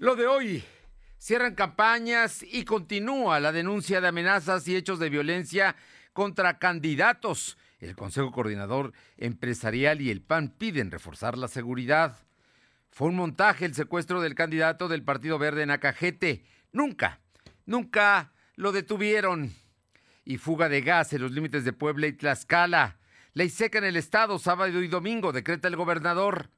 Lo de hoy. Cierran campañas y continúa la denuncia de amenazas y hechos de violencia contra candidatos. El Consejo Coordinador Empresarial y el PAN piden reforzar la seguridad. Fue un montaje el secuestro del candidato del Partido Verde en Acajete. Nunca, nunca lo detuvieron. Y fuga de gas en los límites de Puebla y Tlaxcala. Ley seca en el estado, sábado y domingo, decreta el gobernador.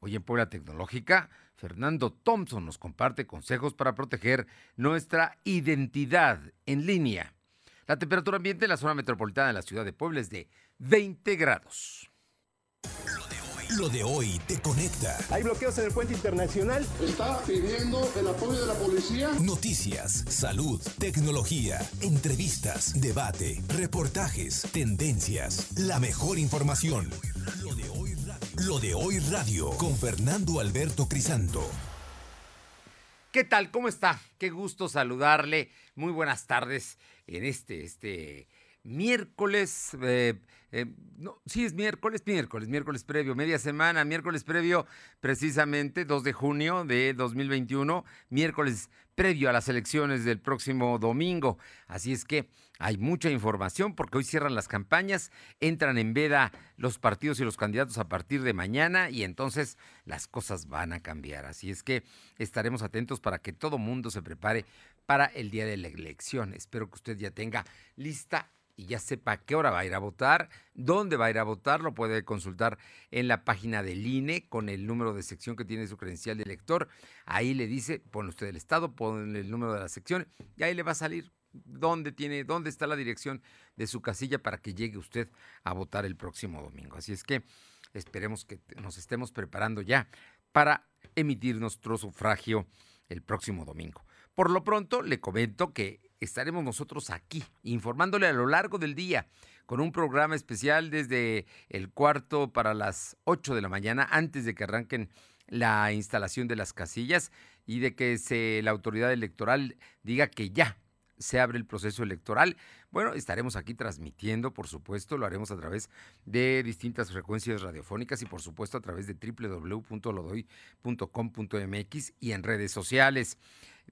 Hoy en Puebla Tecnológica Fernando Thompson nos comparte consejos para proteger nuestra identidad en línea. La temperatura ambiente en la zona metropolitana de la ciudad de Puebla es de 20 grados. Lo de hoy te conecta. Hay bloqueos en el puente internacional. Está pidiendo el apoyo de la policía. Noticias, salud, tecnología, entrevistas, debate, reportajes, tendencias, la mejor información. Lo de hoy radio con Fernando Alberto Crisanto. ¿Qué tal? ¿Cómo está? Qué gusto saludarle. Muy buenas tardes en este, este miércoles. Eh, eh, no, sí, es miércoles, miércoles, miércoles previo, media semana, miércoles previo, precisamente 2 de junio de 2021, miércoles previo a las elecciones del próximo domingo. Así es que hay mucha información porque hoy cierran las campañas, entran en veda los partidos y los candidatos a partir de mañana y entonces las cosas van a cambiar. Así es que estaremos atentos para que todo mundo se prepare para el día de la elección. Espero que usted ya tenga lista y ya sepa qué hora va a ir a votar, dónde va a ir a votar, lo puede consultar en la página del INE con el número de sección que tiene su credencial de elector. Ahí le dice, pone usted el estado, pone el número de la sección y ahí le va a salir dónde tiene, dónde está la dirección de su casilla para que llegue usted a votar el próximo domingo. Así es que esperemos que nos estemos preparando ya para emitir nuestro sufragio el próximo domingo. Por lo pronto, le comento que estaremos nosotros aquí informándole a lo largo del día con un programa especial desde el cuarto para las 8 de la mañana antes de que arranquen la instalación de las casillas y de que la autoridad electoral diga que ya se abre el proceso electoral. Bueno, estaremos aquí transmitiendo, por supuesto, lo haremos a través de distintas frecuencias radiofónicas y por supuesto a través de www.lodoy.com.mx y en redes sociales.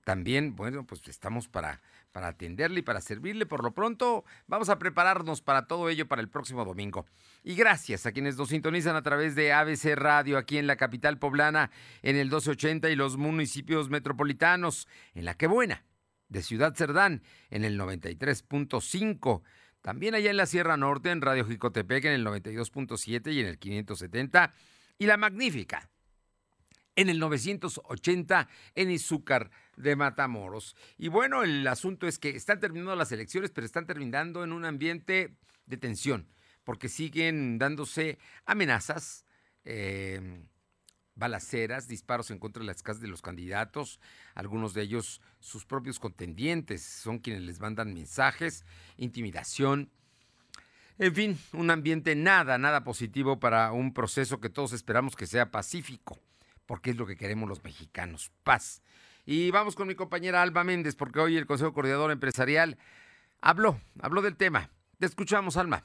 También, bueno, pues estamos para, para atenderle y para servirle. Por lo pronto, vamos a prepararnos para todo ello para el próximo domingo. Y gracias a quienes nos sintonizan a través de ABC Radio aquí en la capital poblana, en el 1280 y los municipios metropolitanos, en la que buena de Ciudad Cerdán en el 93.5. También allá en la Sierra Norte, en Radio Jicotepec en el 92.7 y en el 570. Y la Magnífica en el 980 en Izúcar de Matamoros. Y bueno, el asunto es que están terminando las elecciones, pero están terminando en un ambiente de tensión, porque siguen dándose amenazas. Eh, balaceras, disparos en contra de las casas de los candidatos, algunos de ellos sus propios contendientes, son quienes les mandan mensajes, intimidación. En fin, un ambiente nada, nada positivo para un proceso que todos esperamos que sea pacífico, porque es lo que queremos los mexicanos, paz. Y vamos con mi compañera Alba Méndez, porque hoy el Consejo Coordinador Empresarial habló, habló del tema. Te escuchamos, Alma.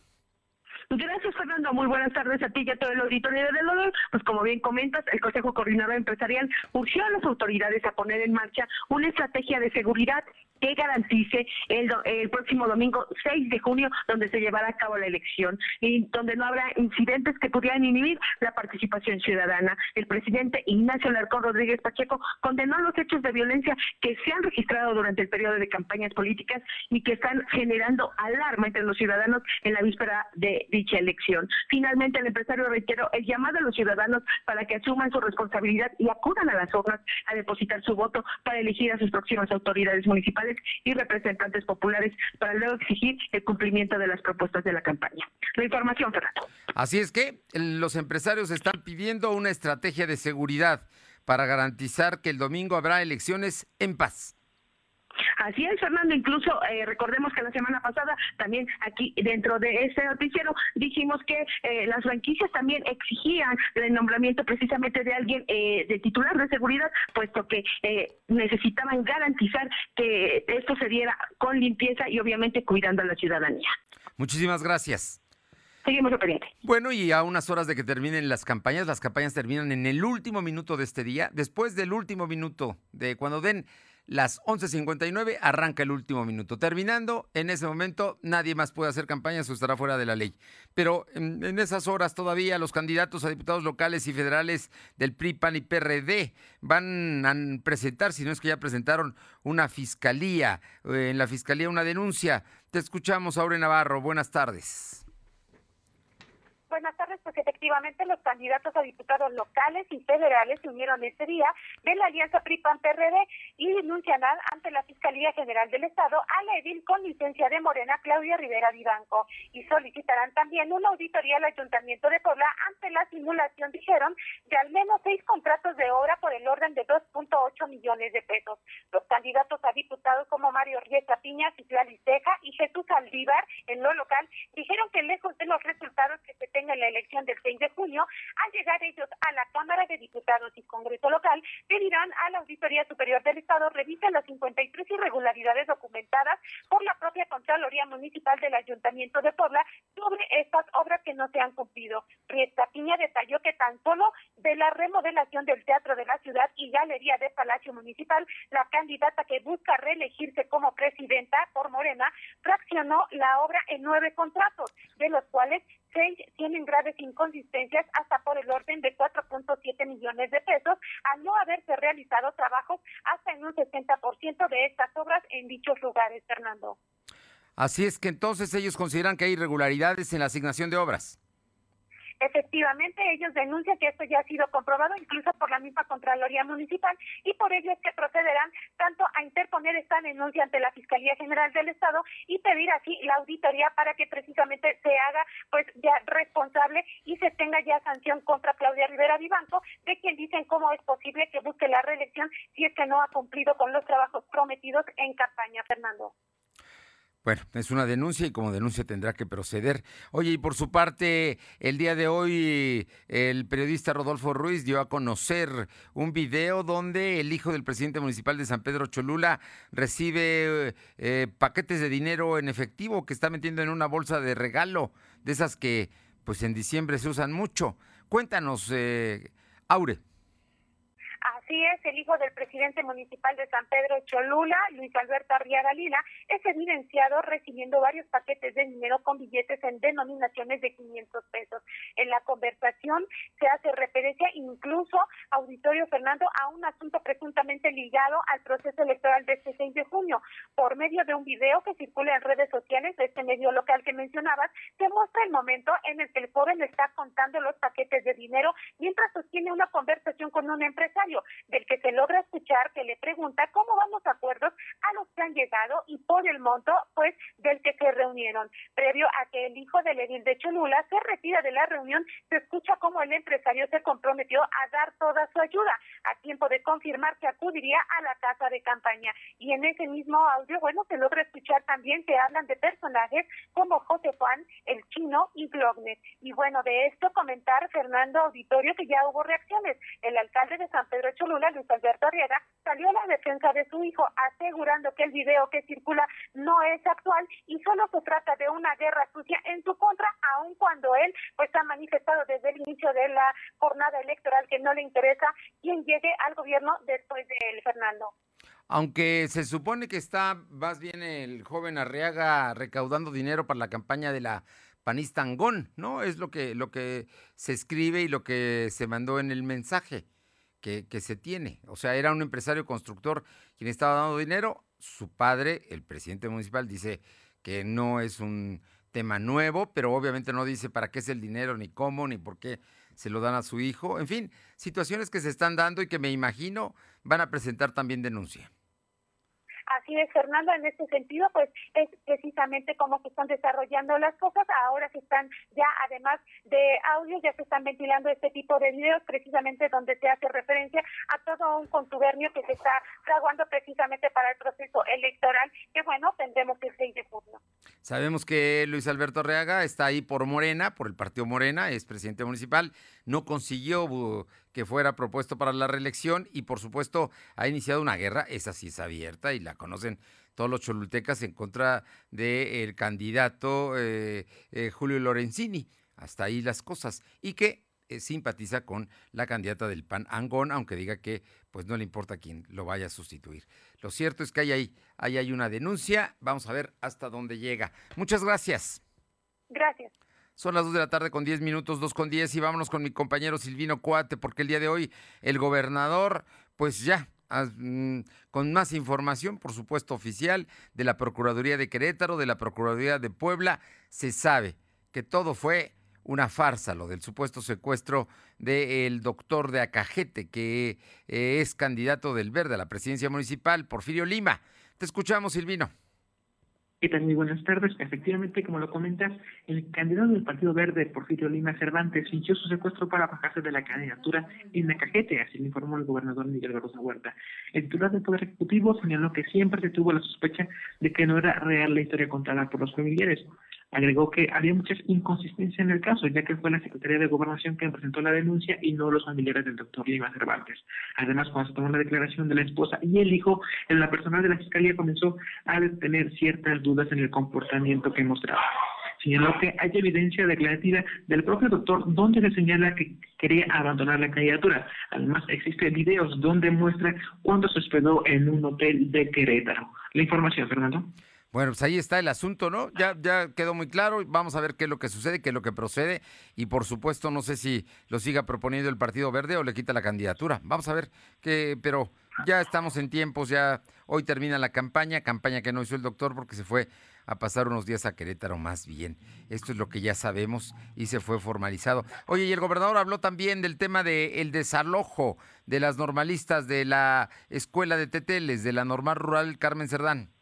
Gracias, Fernando. Muy buenas tardes a ti y a todo el auditorio de Dolor. Pues como bien comentas, el Consejo Coordinador Empresarial urgió a las autoridades a poner en marcha una estrategia de seguridad que garantice el, el próximo domingo 6 de junio, donde se llevará a cabo la elección y donde no habrá incidentes que pudieran inhibir la participación ciudadana. El presidente Ignacio Larcón Rodríguez Pacheco condenó los hechos de violencia que se han registrado durante el periodo de campañas políticas y que están generando alarma entre los ciudadanos en la víspera de dicha elección. Finalmente, el empresario reiteró el llamado a los ciudadanos para que asuman su responsabilidad y acudan a las urnas a depositar su voto para elegir a sus próximas autoridades municipales y representantes populares para luego exigir el cumplimiento de las propuestas de la campaña. La información, Fernando. Así es que los empresarios están pidiendo una estrategia de seguridad para garantizar que el domingo habrá elecciones en paz. Así es, Fernando. Incluso eh, recordemos que la semana pasada también aquí dentro de este noticiero dijimos que eh, las franquicias también exigían el nombramiento precisamente de alguien eh, de titular de seguridad, puesto que necesitaban garantizar que esto se diera con limpieza y obviamente cuidando a la ciudadanía. Muchísimas gracias. Seguimos pendiente. Bueno, y a unas horas de que terminen las campañas, las campañas terminan en el último minuto de este día. Después del último minuto, de cuando den las 11.59 arranca el último minuto. Terminando, en ese momento nadie más puede hacer campaña, eso estará fuera de la ley. Pero en, esas horas todavía los candidatos a diputados locales y federales del PRI, PAN y PRD van a presentar, si no es que ya presentaron una fiscalía, eh, en la fiscalía una denuncia. Te escuchamos, Aure Navarro. Buenas tardes. Buenas tardes, pues efectivamente los candidatos a diputados locales y federales se unieron este día de la alianza PRI-PAN-PRD y denuncian ante la Fiscalía General del Estado a la edil con licencia de Morena, Claudia Rivera Vivanco, y solicitarán también una auditoría al Ayuntamiento de Puebla ante la simulación, dijeron, de al menos seis contratos de obra por el orden de 2.8 millones de pesos. Los candidatos a diputados como Mario Rieta Piña, Citlali Ceja y Jesús Aldívar, en lo local, dijeron que lejos de los resultados que se tengan en la elección del 6 de junio, al llegar ellos a la Cámara de Diputados y Congreso local, pedirán a la Auditoría Superior del Estado revise las 53 irregularidades documentadas por la propia Contraloría Municipal del Ayuntamiento de Puebla sobre estas obras que no se han cumplido. Riesta Piña detalló que tan solo de la remodelación del Teatro de la Ciudad y Galería de Palacio Municipal, la candidata que busca reelegirse como presidenta por Morena fraccionó la obra en nueve contratos, de los cuales tienen graves inconsistencias hasta por el orden de 4.7 millones de pesos al no haberse realizado trabajos hasta en un 60% de estas obras en dichos lugares, Fernando. Así es que entonces ellos consideran que hay irregularidades en la asignación de obras. Efectivamente, ellos denuncian que esto ya ha sido comprobado incluso por la misma Contraloría Municipal y por ello es que procederán tanto a interponer esta denuncia ante la Fiscalía General del Estado y pedir así la auditoría para que precisamente se haga pues ya responsable y se tenga ya sanción contra Claudia Rivera Vivanco, de quien dicen cómo es posible que busque la reelección si es que no ha cumplido con los trabajos prometidos en campaña, Fernando. Bueno, es una denuncia y como denuncia tendrá que proceder. Oye, y por su parte, el día de hoy el periodista Rodolfo Ruiz dio a conocer un video donde el hijo del presidente municipal de San Pedro Cholula recibe eh, paquetes de dinero en efectivo que está metiendo en una bolsa de regalo, de esas que pues en diciembre se usan mucho. Cuéntanos, eh, Aure. Así es, el hijo del presidente municipal de San Pedro Cholula, Luis Alberto Arriaga Lila, es evidenciado recibiendo varios paquetes de dinero con billetes en denominaciones de 500 pesos. En la conversación se hace referencia incluso, auditorio Fernando, a un asunto presuntamente ligado al proceso electoral de este 6 de junio. Por medio de un video que circula en redes sociales de este medio local que mencionabas, se muestra el momento en el que el joven está contando los paquetes de dinero mientras sostiene una conversación con un empresario del que se logra escuchar que le pregunta cómo van los acuerdos a los que han llegado y por el monto, pues, del se reunieron. Previo a que el hijo del edil de Cholula se retira de la reunión, se escucha cómo el empresario se comprometió a dar toda su ayuda, a tiempo de confirmar que acudiría a la casa de campaña. Y en ese mismo audio, bueno, se logra escuchar también que hablan de personajes como José Juan, el chino y Glognet. Y bueno, de esto comentar Fernando Auditorio que ya hubo reacciones. El alcalde de San Pedro Cholula, Luis Alberto Arriaga, salió la defensa de su hijo, asegurando que el video que circula no es actual y solo se trata de una guerra sucia en su contra, aun cuando él pues ha manifestado desde el inicio de la jornada electoral que no le interesa quien llegue al gobierno después de él, Fernando. Aunque se supone que está más bien el joven Arriaga recaudando dinero para la campaña de la panista Angón, ¿no? Es lo que, lo que se escribe y lo que se mandó en el mensaje que, se tiene. O sea, era un empresario constructor quien estaba dando dinero. Su padre, el presidente municipal, dice que no es un tema nuevo, pero obviamente no dice para qué es el dinero, ni cómo, ni por qué se lo dan a su hijo. En fin, situaciones que se están dando y que me imagino van a presentar también denuncia. Así es, Fernando, en este sentido, pues es precisamente cómo se están desarrollando las cosas. Ahora se están ya, además de audio, ya se están ventilando este tipo de videos, precisamente donde se hace referencia a todo un contubernio que se está fraguando precisamente para el proceso electoral, que bueno, tendremos el 6 de junio. Sabemos que Luis Alberto Arreaga está ahí por Morena, por el partido Morena, es presidente municipal, no consiguió uh, que fuera propuesto para la reelección y por supuesto ha iniciado una guerra, esa sí es abierta y la conocen todos los cholultecas en contra del candidato eh, eh, Julio Lorenzini. hasta ahí las cosas. Y que eh, simpatiza con la candidata del PAN, Angón, aunque diga que pues no le importa quién lo vaya a sustituir. Lo cierto es que hay ahí, ahí hay una denuncia. Vamos a ver hasta dónde llega. Muchas gracias. Gracias. Son las 2 de la tarde con 10 minutos, 2 con 10 y vámonos con mi compañero Silvino Cuate porque el día de hoy el gobernador pues ya mm, con más información, por supuesto oficial, de la Procuraduría de Querétaro, de la Procuraduría de Puebla, se sabe que todo fue una farsa, lo del supuesto secuestro del doctor de Acajete, que eh, es candidato del Verde a la presidencia municipal, Porfirio Lima. Te escuchamos, Silvino. ¿Qué tal? Muy buenas tardes. Efectivamente, como lo comentas, el candidato del Partido Verde, Porfirio Lima Cervantes, fingió su secuestro para bajarse de la candidatura en Acajete, así lo informó el gobernador Miguel Barroso Huerta. El titular del Poder Ejecutivo señaló que siempre se tuvo la sospecha de que no era real la historia contada por los familiares. Agregó que había muchas inconsistencias en el caso, ya que fue la Secretaría de Gobernación quien presentó la denuncia y no los familiares del doctor Lima Cervantes. Además, cuando se tomó la declaración de la esposa y el hijo, en la personal de la Fiscalía comenzó a tener ciertas dudas en el comportamiento que mostraba. Señaló que hay evidencia declarativa del propio doctor donde se señala que quería abandonar la candidatura. Además, existen videos donde muestra cuando se hospedó en un hotel de Querétaro. La información, Fernando. Bueno, pues ahí está el asunto, ¿no? Ya, ya quedó muy claro. Vamos a ver qué es lo que sucede, qué es lo que procede. Y por supuesto, no sé si lo siga proponiendo el Partido Verde o le quita la candidatura. Vamos a ver qué, pero ya estamos en tiempos, ya hoy termina la campaña, campaña que no hizo el doctor porque se fue a pasar unos días a Querétaro más bien. Esto es lo que ya sabemos y se fue formalizado. Oye, y el gobernador habló también del tema del desalojo de las normalistas de la escuela de Teteles, de la normal rural Carmen Cerdán.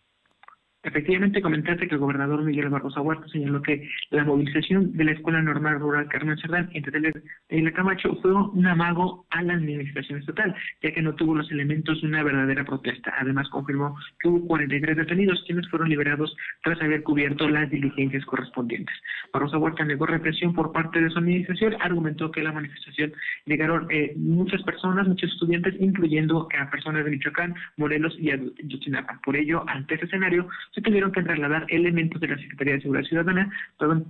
Efectivamente, comentaste que el gobernador Miguel Barroso Huerta señaló que la movilización de la Escuela Normal Rural Carmen Cerdán entre la Camacho fue un amago a la administración estatal, ya que no tuvo los elementos de una verdadera protesta. Además, confirmó que hubo 43 detenidos, quienes fueron liberados tras haber cubierto las diligencias correspondientes. Barroso Huerta negó represión por parte de su administración, argumentó que la manifestación llegaron eh, muchas personas, muchos estudiantes, incluyendo a personas de Michoacán, Morelos y Ayotzinapa. Por ello, ante este escenario, se tuvieron que trasladar elementos de la Secretaría de Seguridad Ciudadana,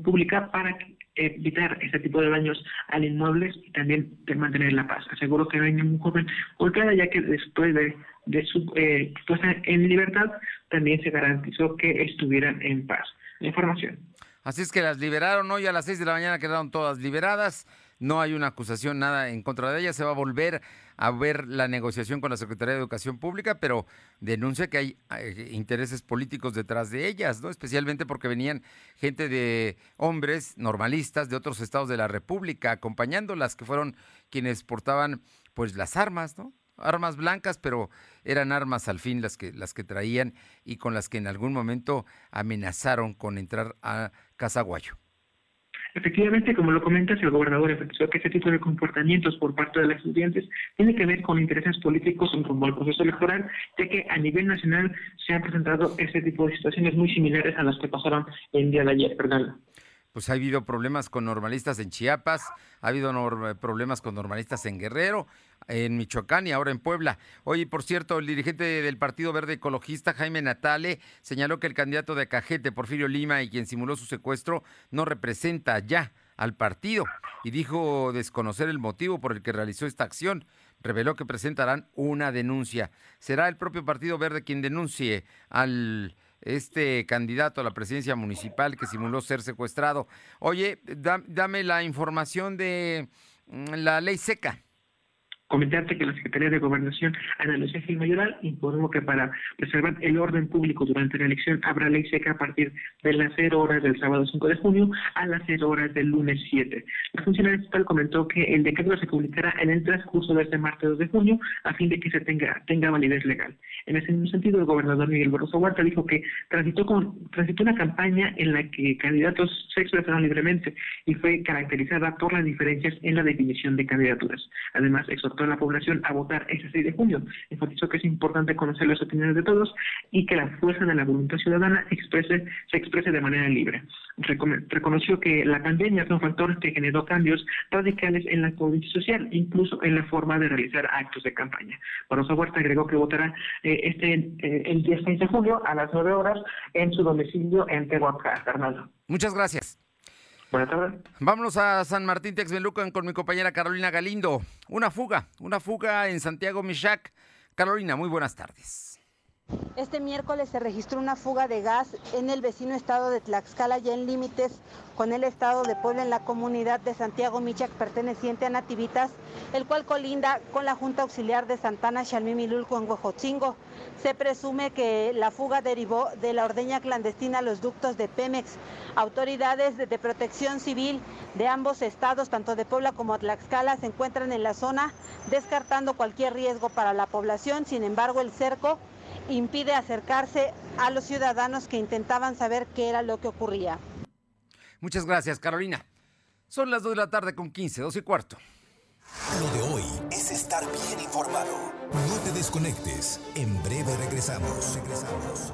pública, para evitar este tipo de daños al inmueble y también de mantener la paz. Aseguro que no hay ningún joven golpeada, ya que después de, de su eh, en libertad también se garantizó que estuvieran en paz. Información. Así es que las liberaron hoy a las 6 de la mañana, quedaron todas liberadas no hay una acusación, nada en contra de ella. Se va a volver a ver la negociación con la Secretaría de Educación Pública, pero denuncia que hay eh, intereses políticos detrás de ellas, ¿no? Especialmente porque venían gente de hombres normalistas de otros estados de la República acompañándolas, que fueron quienes portaban pues las armas, ¿no? armas blancas, pero eran armas al fin las que, las que traían y con las que en algún momento amenazaron con entrar a Casaguayo. Efectivamente, como lo comentas, el gobernador efectuó que ese tipo de comportamientos por parte de los estudiantes tiene que ver con intereses políticos en rumbo al proceso electoral, ya que a nivel nacional se han presentado ese tipo de situaciones muy similares a las que pasaron el día de ayer, Fernando. Pues ha habido problemas con normalistas en Chiapas, ha habido problemas con normalistas en Guerrero, en Michoacán y ahora en Puebla. Oye, por cierto, el dirigente del Partido Verde Ecologista, Jaime Natale, señaló que el candidato de Cajete, Porfirio Lima, y quien simuló su secuestro, no representa ya al partido y dijo desconocer el motivo por el que realizó esta acción. Reveló que presentarán una denuncia. Será el propio Partido Verde quien denuncie al este candidato a la presidencia municipal que simuló ser secuestrado. Oye, dame la información de mm, la ley seca. Comentarte que la Secretaría de Gobernación, Ana Lucía Gil Mayoral, informó que para preservar el orden público durante la elección habrá ley seca a partir de las 0 horas del sábado 5 de junio a las 0 horas del lunes 7. La funcionaria estatal comentó que el decreto se publicará en el transcurso de este martes 2 de junio a fin de que se tenga, tenga validez legal. En ese mismo sentido, el gobernador Miguel Barroso Huerta dijo que transitó, con, transitó una campaña en la que candidatos se expresaron libremente y fue caracterizada por las diferencias en la definición de candidaturas. Además, exhortó a la población a votar ese 6 de junio. Enfatizó que es importante conocer las opiniones de todos y que la fuerza de la voluntad ciudadana exprese, se exprese de manera libre. reconoció que la pandemia fue un factor que generó cambios radicales en la convivencia social, incluso en la forma de realizar actos de campaña. Barroso Huerta agregó que votará eh, este eh, el 16 de julio a las 9 horas en su domicilio en Tehuacán, Fernando. Muchas gracias. Buenas tardes. Vámonos a San Martín Texmelucan con mi compañera Carolina Galindo. Una fuga, una fuga en Santiago Michac. Carolina, muy buenas tardes. Este miércoles se registró una fuga de gas en el vecino estado de Tlaxcala, ya en límites con el estado de Puebla, en la comunidad de Santiago Michac, perteneciente a Nativitas, el cual colinda con la Junta Auxiliar de Santana, Xalmimilulco, en Huejotzingo. Se presume que la fuga derivó de la ordeña clandestina a los ductos de Pemex. Autoridades de, protección civil de ambos estados, tanto de Puebla como Tlaxcala, se encuentran en la zona descartando cualquier riesgo para la población. Sin embargo, el cerco impide acercarse a los ciudadanos que intentaban saber qué era lo que ocurría. Muchas gracias, Carolina. Son las 2 de la tarde con 15, 2 y cuarto. Lo de hoy es estar bien informado. No te desconectes. En breve regresamos. Regresamos.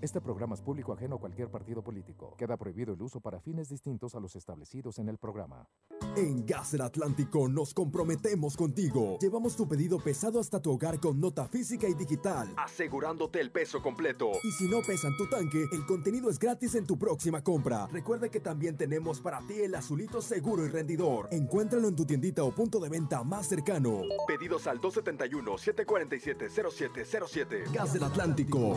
Este programa es público ajeno a cualquier partido político. Queda prohibido el uso para fines distintos a los establecidos en el programa. En Gas del Atlántico nos comprometemos contigo. Llevamos tu pedido pesado hasta tu hogar con nota física y digital, asegurándote el peso completo. Y si no pesan tu tanque, el contenido es gratis en tu próxima compra. Recuerda que también tenemos para ti el azulito seguro y rendidor. Encuéntralo en tu tiendita o punto de venta más cercano. Pedidos al 271-747-0707. Gas del Atlántico.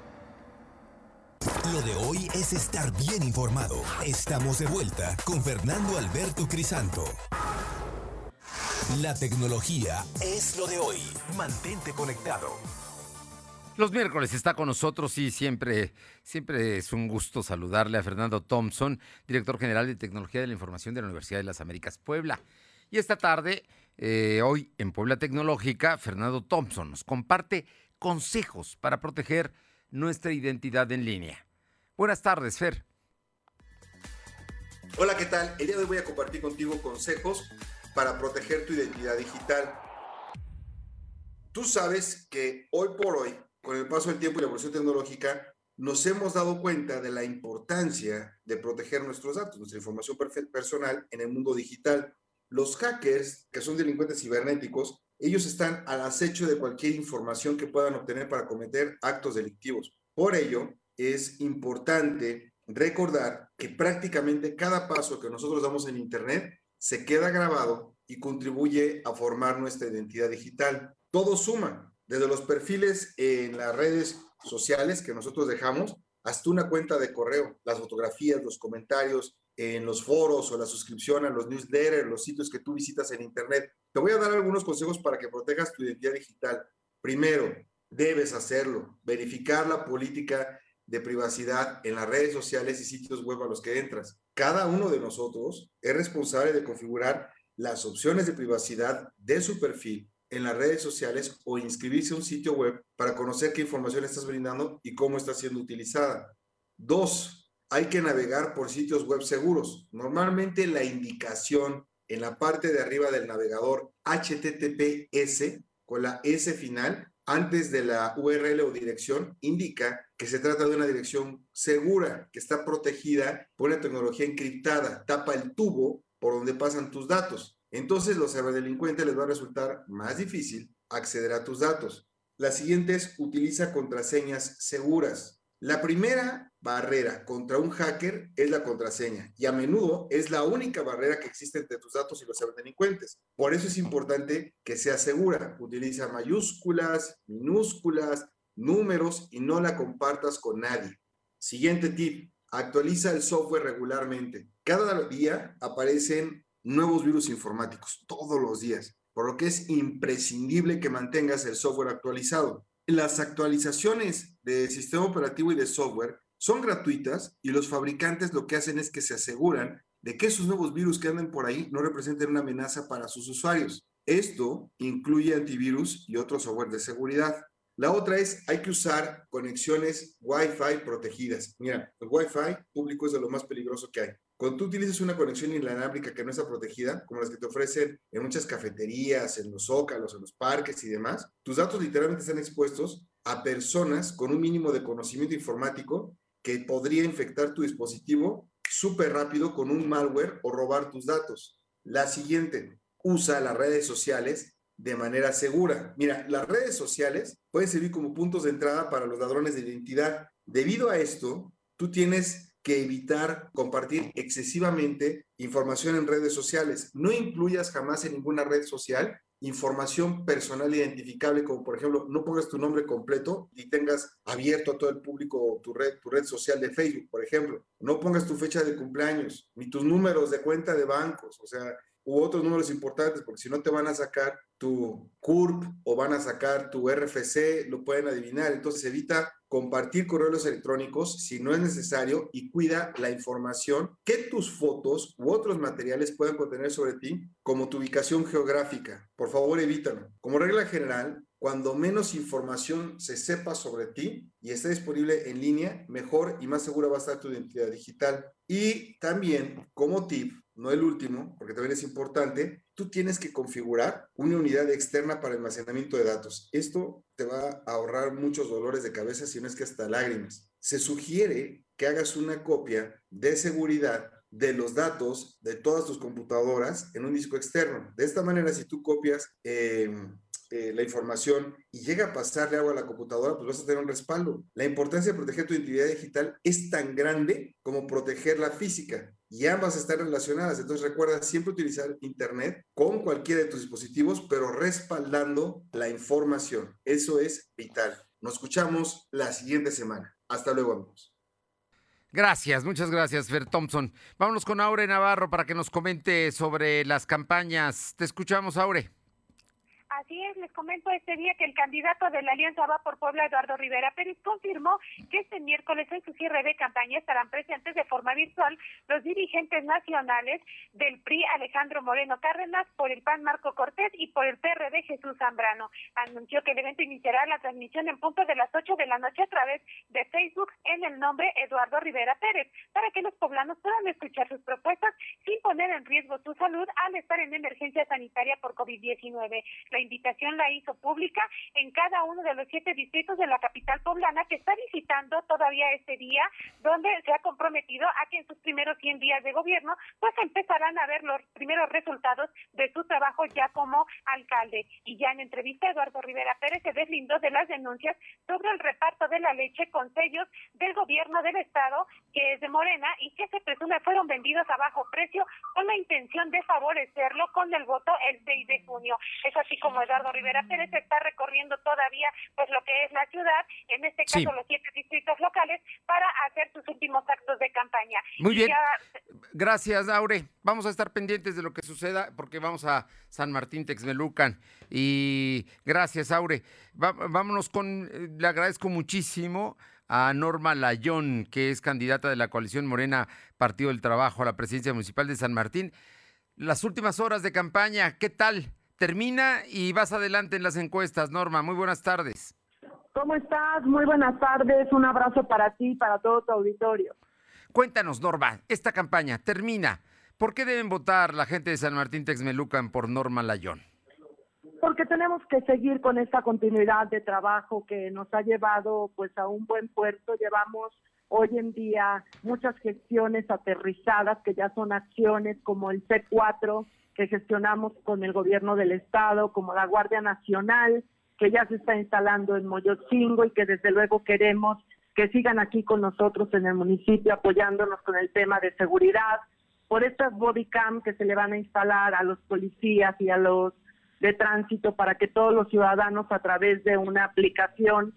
Lo de hoy es estar bien informado. Estamos de vuelta con Fernando Alberto Crisanto. La tecnología es lo de hoy. Mantente conectado. Los miércoles está con nosotros y siempre, siempre es un gusto saludarle a Fernando Thompson, director general de Tecnología de la Información de la Universidad de las Américas Puebla. Y esta tarde, eh, hoy en Puebla Tecnológica, Fernando Thompson nos comparte consejos para proteger nuestra identidad en línea. Buenas tardes, Fer. Hola, ¿qué tal? El día de hoy voy a compartir contigo consejos para proteger tu identidad digital. Tú sabes que hoy por hoy, con el paso del tiempo y la evolución tecnológica, nos hemos dado cuenta de la importancia de proteger nuestros datos, nuestra información personal en el mundo digital. Los hackers, que son delincuentes cibernéticos, ellos están al acecho de cualquier información que puedan obtener para cometer actos delictivos. Por ello, es importante recordar que prácticamente cada paso que nosotros damos en Internet se queda grabado y contribuye a formar nuestra identidad digital. Todo suma, desde los perfiles en las redes sociales que nosotros dejamos hasta una cuenta de correo, las fotografías, los comentarios en los foros o la suscripción a los newsletters, los sitios que tú visitas en Internet. Te voy a dar algunos consejos para que protejas tu identidad digital. Primero, debes hacerlo, verificar la política de privacidad en las redes sociales y sitios web a los que entras. Cada uno de nosotros es responsable de configurar las opciones de privacidad de su perfil en las redes sociales o inscribirse a un sitio web para conocer qué información estás brindando y cómo está siendo utilizada. Dos, hay que navegar por sitios web seguros. Normalmente la indicación en la parte de arriba del navegador HTTPS con la S final antes de la URL o dirección indica que se trata de una dirección segura, que está protegida por una tecnología encriptada, tapa el tubo por donde pasan tus datos. Entonces los ciberdelincuentes les va a resultar más difícil acceder a tus datos. La siguiente es utiliza contraseñas seguras. La primera barrera contra un hacker es la contraseña y a menudo es la única barrera que existe entre tus datos y los ciberdelincuentes. Por eso es importante que sea segura. Utiliza mayúsculas, minúsculas, números y no la compartas con nadie. Siguiente tip, actualiza el software regularmente. Cada día aparecen nuevos virus informáticos, todos los días, por lo que es imprescindible que mantengas el software actualizado. Las actualizaciones de sistema operativo y de software son gratuitas y los fabricantes lo que hacen es que se aseguran de que esos nuevos virus que andan por ahí no representen una amenaza para sus usuarios. Esto incluye antivirus y otro software de seguridad. La otra es, hay que usar conexiones Wi-Fi protegidas. Mira, el Wi-Fi público es de lo más peligroso que hay. Cuando tú utilizas una conexión inalámbrica que no está protegida, como las que te ofrecen en muchas cafeterías, en los zócalos, en los parques y demás, tus datos literalmente están expuestos a personas con un mínimo de conocimiento informático que podría infectar tu dispositivo súper rápido con un malware o robar tus datos. La siguiente, usa las redes sociales de manera segura. Mira, las redes sociales pueden servir como puntos de entrada para los ladrones de identidad. Debido a esto, tú tienes que evitar compartir excesivamente información en redes sociales. No incluyas jamás en ninguna red social información personal identificable, como por ejemplo, no pongas tu nombre completo y tengas abierto a todo el público tu red, tu red social de Facebook, por ejemplo. No pongas tu fecha de cumpleaños, ni tus números de cuenta de bancos, o sea, u otros números importantes, porque si no te van a sacar tu CURP o van a sacar tu RFC, lo pueden adivinar. Entonces evita compartir correos electrónicos si no es necesario y cuida la información que tus fotos u otros materiales puedan contener sobre ti, como tu ubicación geográfica. Por favor, evítalo. Como regla general, cuando menos información se sepa sobre ti y esté disponible en línea, mejor y más segura va a estar tu identidad digital. Y también, como tip, no el último, porque también es importante, tú tienes que configurar una unidad externa para almacenamiento de datos. Esto te va a ahorrar muchos dolores de cabeza, si no es que hasta lágrimas. Se sugiere que hagas una copia de seguridad de los datos de todas tus computadoras en un disco externo. De esta manera, si tú copias em, eh, la información y llega a pasarle agua a la computadora, pues vas a tener un respaldo. La importancia de proteger tu identidad digital es tan grande como proteger la física y ambas están relacionadas. Entonces recuerda siempre utilizar Internet con cualquiera de tus dispositivos, pero respaldando la información. Eso es vital. Nos escuchamos la siguiente semana. Hasta luego, amigos. Gracias, muchas gracias, Fer Thompson. Vámonos con Aure Navarro para que nos comente sobre las campañas. Te escuchamos, Aure. Así es, les comento este día que el candidato de la Alianza Va por Puebla, Eduardo Rivera Pérez, confirmó que este miércoles en su cierre de campaña estarán presentes de forma virtual los dirigentes nacionales del PRI, Alejandro Moreno Cárdenas, por el PAN Marco Cortés y por el PRD Jesús Zambrano. Anunció que el evento iniciará la transmisión en punto de las 8 de la noche a través de Facebook en el nombre Eduardo Rivera Pérez, para que los poblanos puedan escuchar sus propuestas sin poner en riesgo su salud al estar en emergencia sanitaria por COVID-19. La invitación la hizo pública en cada uno de los siete distritos de la capital poblana que está visitando todavía este día, donde se ha comprometido a que en sus primeros 100 días de gobierno, pues empezarán a ver los primeros resultados de su trabajo ya como alcalde. Y ya en entrevista, Eduardo Rivera Pérez se deslindó de las denuncias sobre el reparto de la leche con sellos del gobierno del estado, que es de Morena, y que se presume fueron vendidos a bajo precio con la intención de favorecerlo con el voto el 6 de junio. Es así como Eduardo Rivera Pérez está recorriendo todavía pues lo que es la ciudad, en este caso los siete distritos locales, para hacer sus últimos actos de campaña. Muy bien. Gracias, Aure. Vamos a estar pendientes de lo que suceda porque vamos a San Martín Texmelucan. Y gracias, Aure. vámonos con, eh, le agradezco muchísimo a Norma Layón, que es candidata de la coalición Morena Partido del Trabajo a la presidencia municipal de San Martín. Las últimas horas de campaña, ¿qué tal? Termina y vas adelante en las encuestas. Norma, muy buenas tardes. ¿Cómo estás? Muy buenas tardes. Un abrazo para ti y para todo tu auditorio. Cuéntanos, Norma, esta campaña termina. ¿Por qué deben votar la gente de San Martín Texmelucan por Norma Layón? Porque tenemos que seguir con esta continuidad de trabajo que nos ha llevado pues a un buen puerto. Llevamos hoy en día muchas gestiones aterrizadas que ya son acciones como el C4 que gestionamos con el gobierno del estado, como la Guardia Nacional, que ya se está instalando en Moyotzingo y que desde luego queremos que sigan aquí con nosotros en el municipio apoyándonos con el tema de seguridad, por estas body cam que se le van a instalar a los policías y a los de tránsito para que todos los ciudadanos a través de una aplicación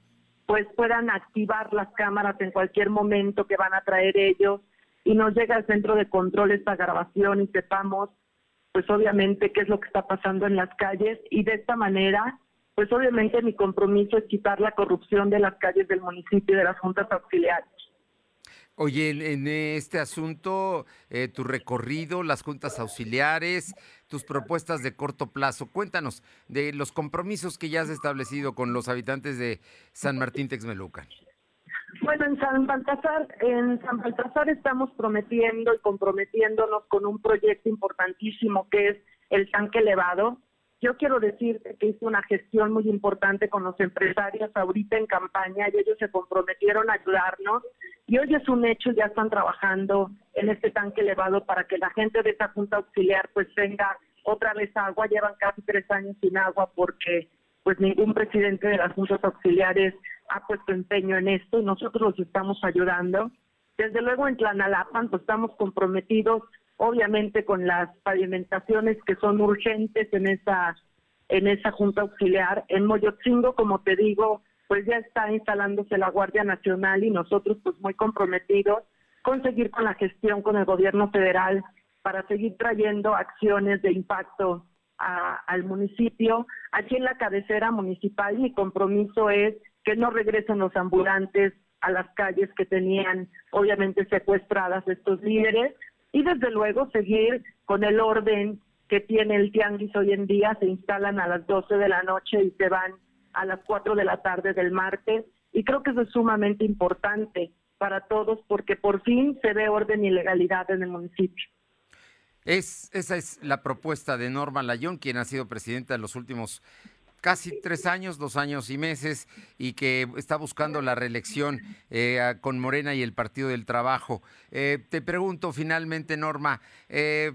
pues puedan activar las cámaras en cualquier momento que van a traer ellos. Y nos llega al centro de control esta grabación y sepamos pues obviamente qué es lo que está pasando en las calles y de esta manera pues obviamente mi compromiso es quitar la corrupción de las calles del municipio y de las juntas auxiliares. Oye, en, este asunto, eh, tu recorrido, las juntas auxiliares, tus propuestas de corto plazo, cuéntanos de los compromisos que ya has establecido con los habitantes de San Martín Texmelucan. Bueno, en San Baltasar, en San Baltasar estamos prometiendo y comprometiéndonos con un proyecto importantísimo que es el tanque elevado. Yo quiero decirte que hice una gestión muy importante con los empresarios ahorita en campaña y ellos se comprometieron a ayudarnos y hoy es un hecho, ya están trabajando en este tanque elevado para que la gente de esta junta auxiliar pues tenga otra vez agua. Llevan casi tres años sin agua porque pues ningún presidente de las juntas auxiliares ha puesto empeño en esto y nosotros los estamos ayudando. Desde luego en Tlanalapan pues estamos comprometidos obviamente con las pavimentaciones que son urgentes en esa en esa junta auxiliar. En Moyotzingo, como te digo, pues ya está instalándose la Guardia Nacional y nosotros pues muy comprometidos con seguir con la gestión con el gobierno federal para seguir trayendo acciones de impacto a- al municipio. Aquí en la cabecera municipal mi compromiso es que no regresen los ambulantes a las calles que tenían obviamente secuestradas estos líderes. Y desde luego seguir con el orden que tiene el tianguis hoy en día, se instalan a las 12 de la noche y se van a las 4 de la tarde del martes. Y creo que eso es sumamente importante para todos porque por fin se ve orden y legalidad en el municipio. Es, esa es la propuesta de Norma Layón, quien ha sido presidenta en los últimos casi tres años, dos años y meses, y que está buscando la reelección eh, con Morena y el Partido del Trabajo. Eh, te pregunto finalmente, Norma, eh,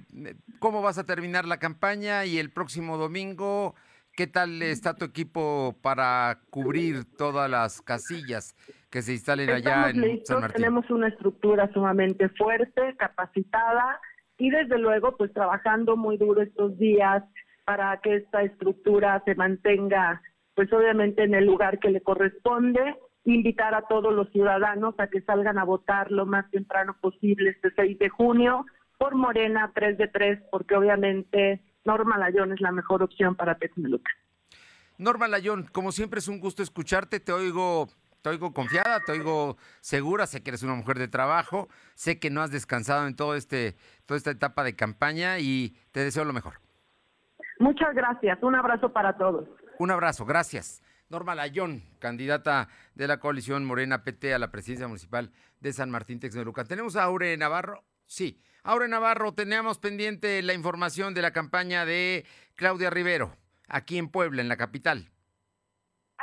¿cómo vas a terminar la campaña y el próximo domingo? ¿Qué tal está tu equipo para cubrir todas las casillas que se instalen allá en listos, San Martín? tenemos una estructura sumamente fuerte, capacitada y desde luego pues trabajando muy duro estos días para que esta estructura se mantenga pues obviamente en el lugar que le corresponde, invitar a todos los ciudadanos a que salgan a votar lo más temprano posible este 6 de junio por Morena 3 de 3 porque obviamente Norma Layón es la mejor opción para Texmelucan. Norma Layón, como siempre es un gusto escucharte, te oigo, te oigo confiada, te oigo segura, sé que eres una mujer de trabajo, sé que no has descansado en todo este, toda esta etapa de campaña y te deseo lo mejor. Muchas gracias, un abrazo para todos. Un abrazo, gracias. Norma Layón, candidata de la coalición Morena PT a la presidencia municipal de San Martín Texmelucan. ¿Tenemos a Aure Navarro? Sí. Aure Navarro, teníamos pendiente la información de la campaña de Claudia Rivero, aquí en Puebla, en la capital.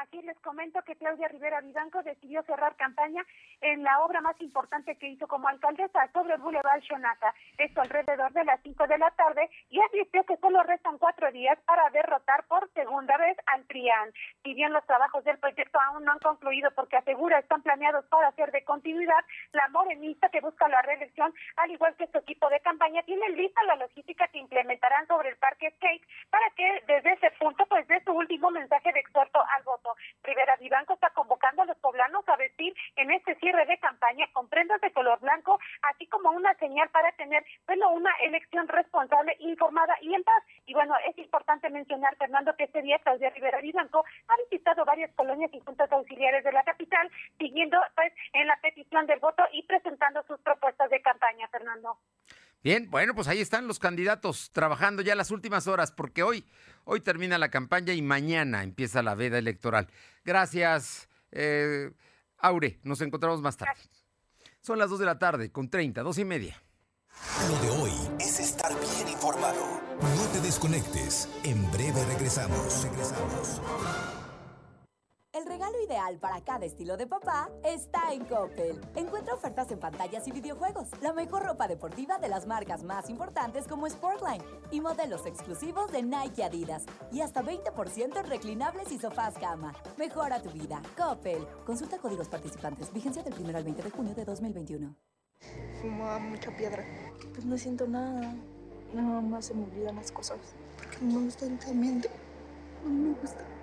Aquí les comento que Claudia Rivera Vivanco decidió cerrar campaña en la obra más importante que hizo como alcaldesa sobre el Boulevard Shonata. Esto alrededor de las 5 de la tarde y advirtió que solo restan cuatro días para derrotar por segunda vez al PRIAN. Si bien los trabajos del proyecto aún no han concluido porque asegura están planeados para ser de continuidad, la morenista que busca la reelección, al igual que su equipo de campaña, tiene lista la logística que implementarán sobre el Parque Skate para que desde ese punto pues dé su último mensaje de. Vivanco está convocando a los poblanos a vestir en este cierre de campaña con prendas de color blanco, así como una señal para tener bueno una elección responsable, informada y en paz. Y bueno, es importante mencionar, Fernando, que este día Claudia Rivera Vivanco ha visitado varias colonias y juntas auxiliares de la capital, siguiendo pues en la petición del voto y presentando sus propuestas de campaña, Fernando. Bien, bueno, pues ahí están los candidatos trabajando ya las últimas horas, porque hoy, hoy termina la campaña y mañana empieza la veda electoral. Gracias, eh, Aure. Nos encontramos más tarde. Son las 2 de la tarde, con 30, dos y media. Lo de hoy es estar bien informado. No te desconectes. En breve regresamos. Regresamos. El regalo ideal para cada estilo de papá está en Coppel. Encuentra ofertas en pantallas y videojuegos, la mejor ropa deportiva de las marcas más importantes como Sportline y modelos exclusivos de Nike y Adidas. Y hasta 20% en reclinables y sofás cama. Mejora tu vida. Coppel. Consulta códigos participantes. Vigencia del 1 al 20 de junio de 2021. Fumaba mucha piedra. Pues no siento nada. Nada más se me olvidan las cosas. Porque no me gusta el. No me gusta.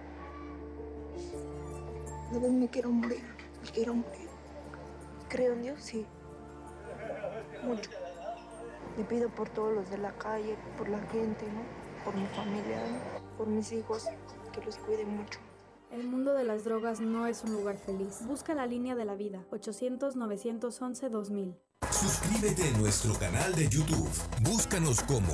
A veces me quiero morir. Me quiero morir. Creo en Dios, sí. Mucho. Le pido por todos los de la calle, por la gente, ¿no? Por mi familia, ¿no? por mis hijos, que los cuide mucho. El mundo de las drogas no es un lugar feliz. Busca la línea de la vida. 800-911-2000. Suscríbete a nuestro canal de YouTube. Búscanos como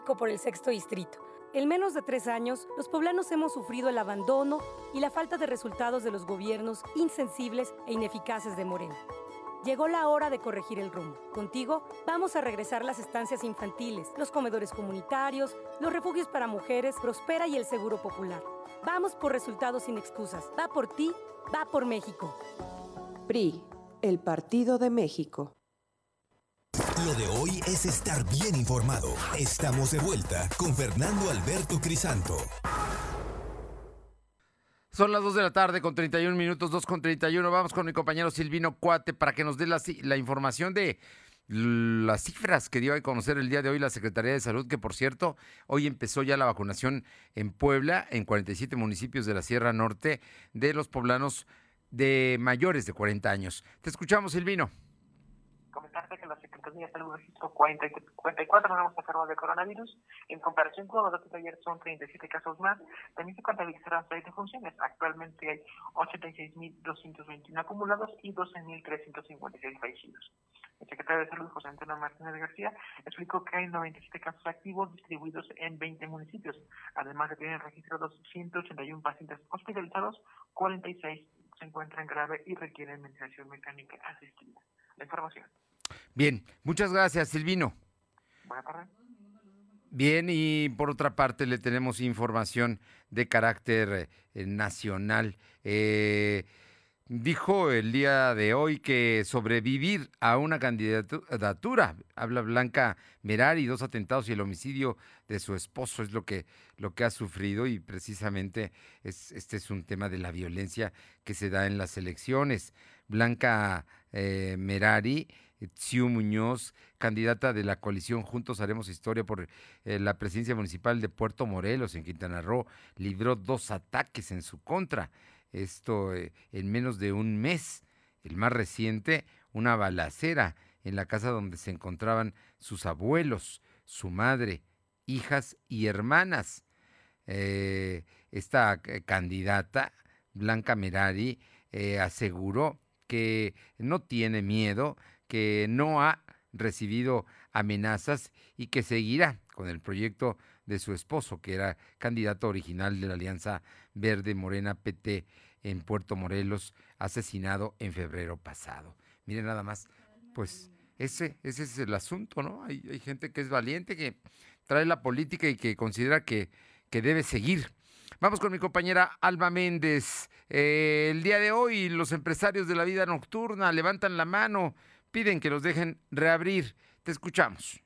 por el sexto distrito. En menos de tres años, los poblanos hemos sufrido el abandono y la falta de resultados de los gobiernos insensibles e ineficaces de Morena. Llegó la hora de corregir el rumbo. Contigo vamos a regresar las estancias infantiles, los comedores comunitarios, los refugios para mujeres, Prospera y el Seguro Popular. Vamos por resultados sin excusas. Va por ti, va por México. PRI, el Partido de México. Lo de hoy es estar bien informado. Estamos de vuelta con Fernando Alberto Crisanto. Son las 2 de la tarde con 31 minutos, 2 con 31. Vamos con mi compañero Silvino Cuate para que nos dé la, la información de las cifras que dio a conocer el día de hoy la Secretaría de Salud, que por cierto, hoy empezó ya la vacunación en Puebla, en 47 municipios de la Sierra Norte, de los poblanos de mayores de 40 años. Te escuchamos, Silvino comentarte que la Secretaría de Salud registró 40, 44 nuevos enfermos de coronavirus. En comparación con los datos de ayer, son 37 casos más. También se contabilizaron 6 defunciones. Actualmente hay 86.221 acumulados y 12.356 fallecidos. El secretario de Salud, José Antonio Martínez García, explicó que hay 97 casos activos distribuidos en 20 municipios. Además de tener registrados 181 pacientes hospitalizados, 46 se encuentran grave y requieren ventilación mecánica asistida. La información. Bien, muchas gracias, Silvino. Buenas tardes. Bien, y por otra parte le tenemos información de carácter eh, nacional. Eh, dijo el día de hoy que sobrevivir a una candidatura, habla Blanca Merari, dos atentados y el homicidio de su esposo es lo que, lo que ha sufrido y precisamente es, este es un tema de la violencia que se da en las elecciones. Blanca eh, Merari, Tsiu Muñoz, candidata de la coalición Juntos Haremos Historia por eh, la presidencia municipal de Puerto Morelos, en Quintana Roo, libró dos ataques en su contra. Esto eh, en menos de un mes. El más reciente, una balacera en la casa donde se encontraban sus abuelos, su madre, hijas y hermanas. esta candidata, Blanca Merari, aseguró que no tiene miedo, que no ha recibido amenazas y que seguirá con el proyecto de su esposo, que era candidato original de la Alianza Verde Morena PT en Puerto Morelos, asesinado en febrero pasado. Miren nada más, pues ese, ese es el asunto, ¿no? Hay, hay gente que es valiente, que trae la política y que considera que, que debe seguir Vamos con mi compañera Alba Méndez. Eh, el día de hoy los empresarios de la vida nocturna levantan la mano, piden que los dejen reabrir. Te escuchamos.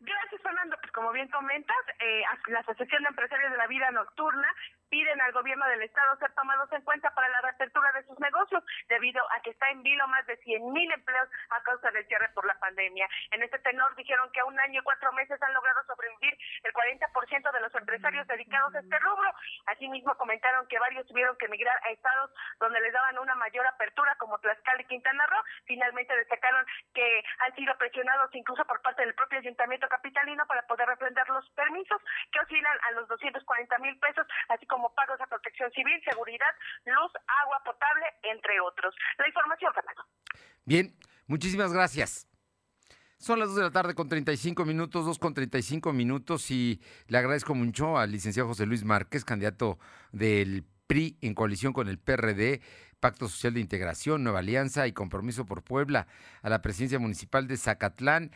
Gracias, Fernando. Pues como bien comentas, eh, la Asociación de Empresarios de la Vida Nocturna piden al gobierno del estado ser tomados en cuenta para la reapertura de sus negocios, debido a que está en vilo más de 100 mil empleos a causa del cierre por la pandemia. En este tenor dijeron que a un año y cuatro meses han logrado sobrevivir el 40% de los empresarios dedicados a este rubro. Asimismo, comentaron que varios tuvieron que emigrar a estados donde les daban una mayor apertura, como Tlaxcala y Quintana Roo. Finalmente destacaron que han sido presionados incluso por parte del propio ayuntamiento capitalino para poder refrendar los permisos que oscilan a los 240 mil pesos, así como pagos a protección civil, seguridad, luz, agua potable, entre otros. La información, Fernando. Bien, muchísimas gracias. Son las 2 de la tarde con 35 minutos, 2 con 35 minutos y le agradezco mucho al licenciado José Luis Márquez, candidato del PRI en coalición con el PRD, Pacto Social de Integración, Nueva Alianza y Compromiso por Puebla, a la presidencia municipal de Zacatlán.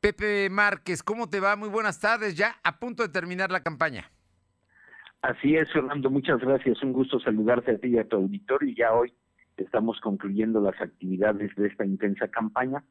Pepe Márquez, ¿cómo te va? Muy buenas tardes, ya a punto de terminar la campaña. Así es, Fernando, muchas gracias. Un gusto saludarte a ti y a tu auditorio. Ya hoy estamos concluyendo las actividades de esta intensa campaña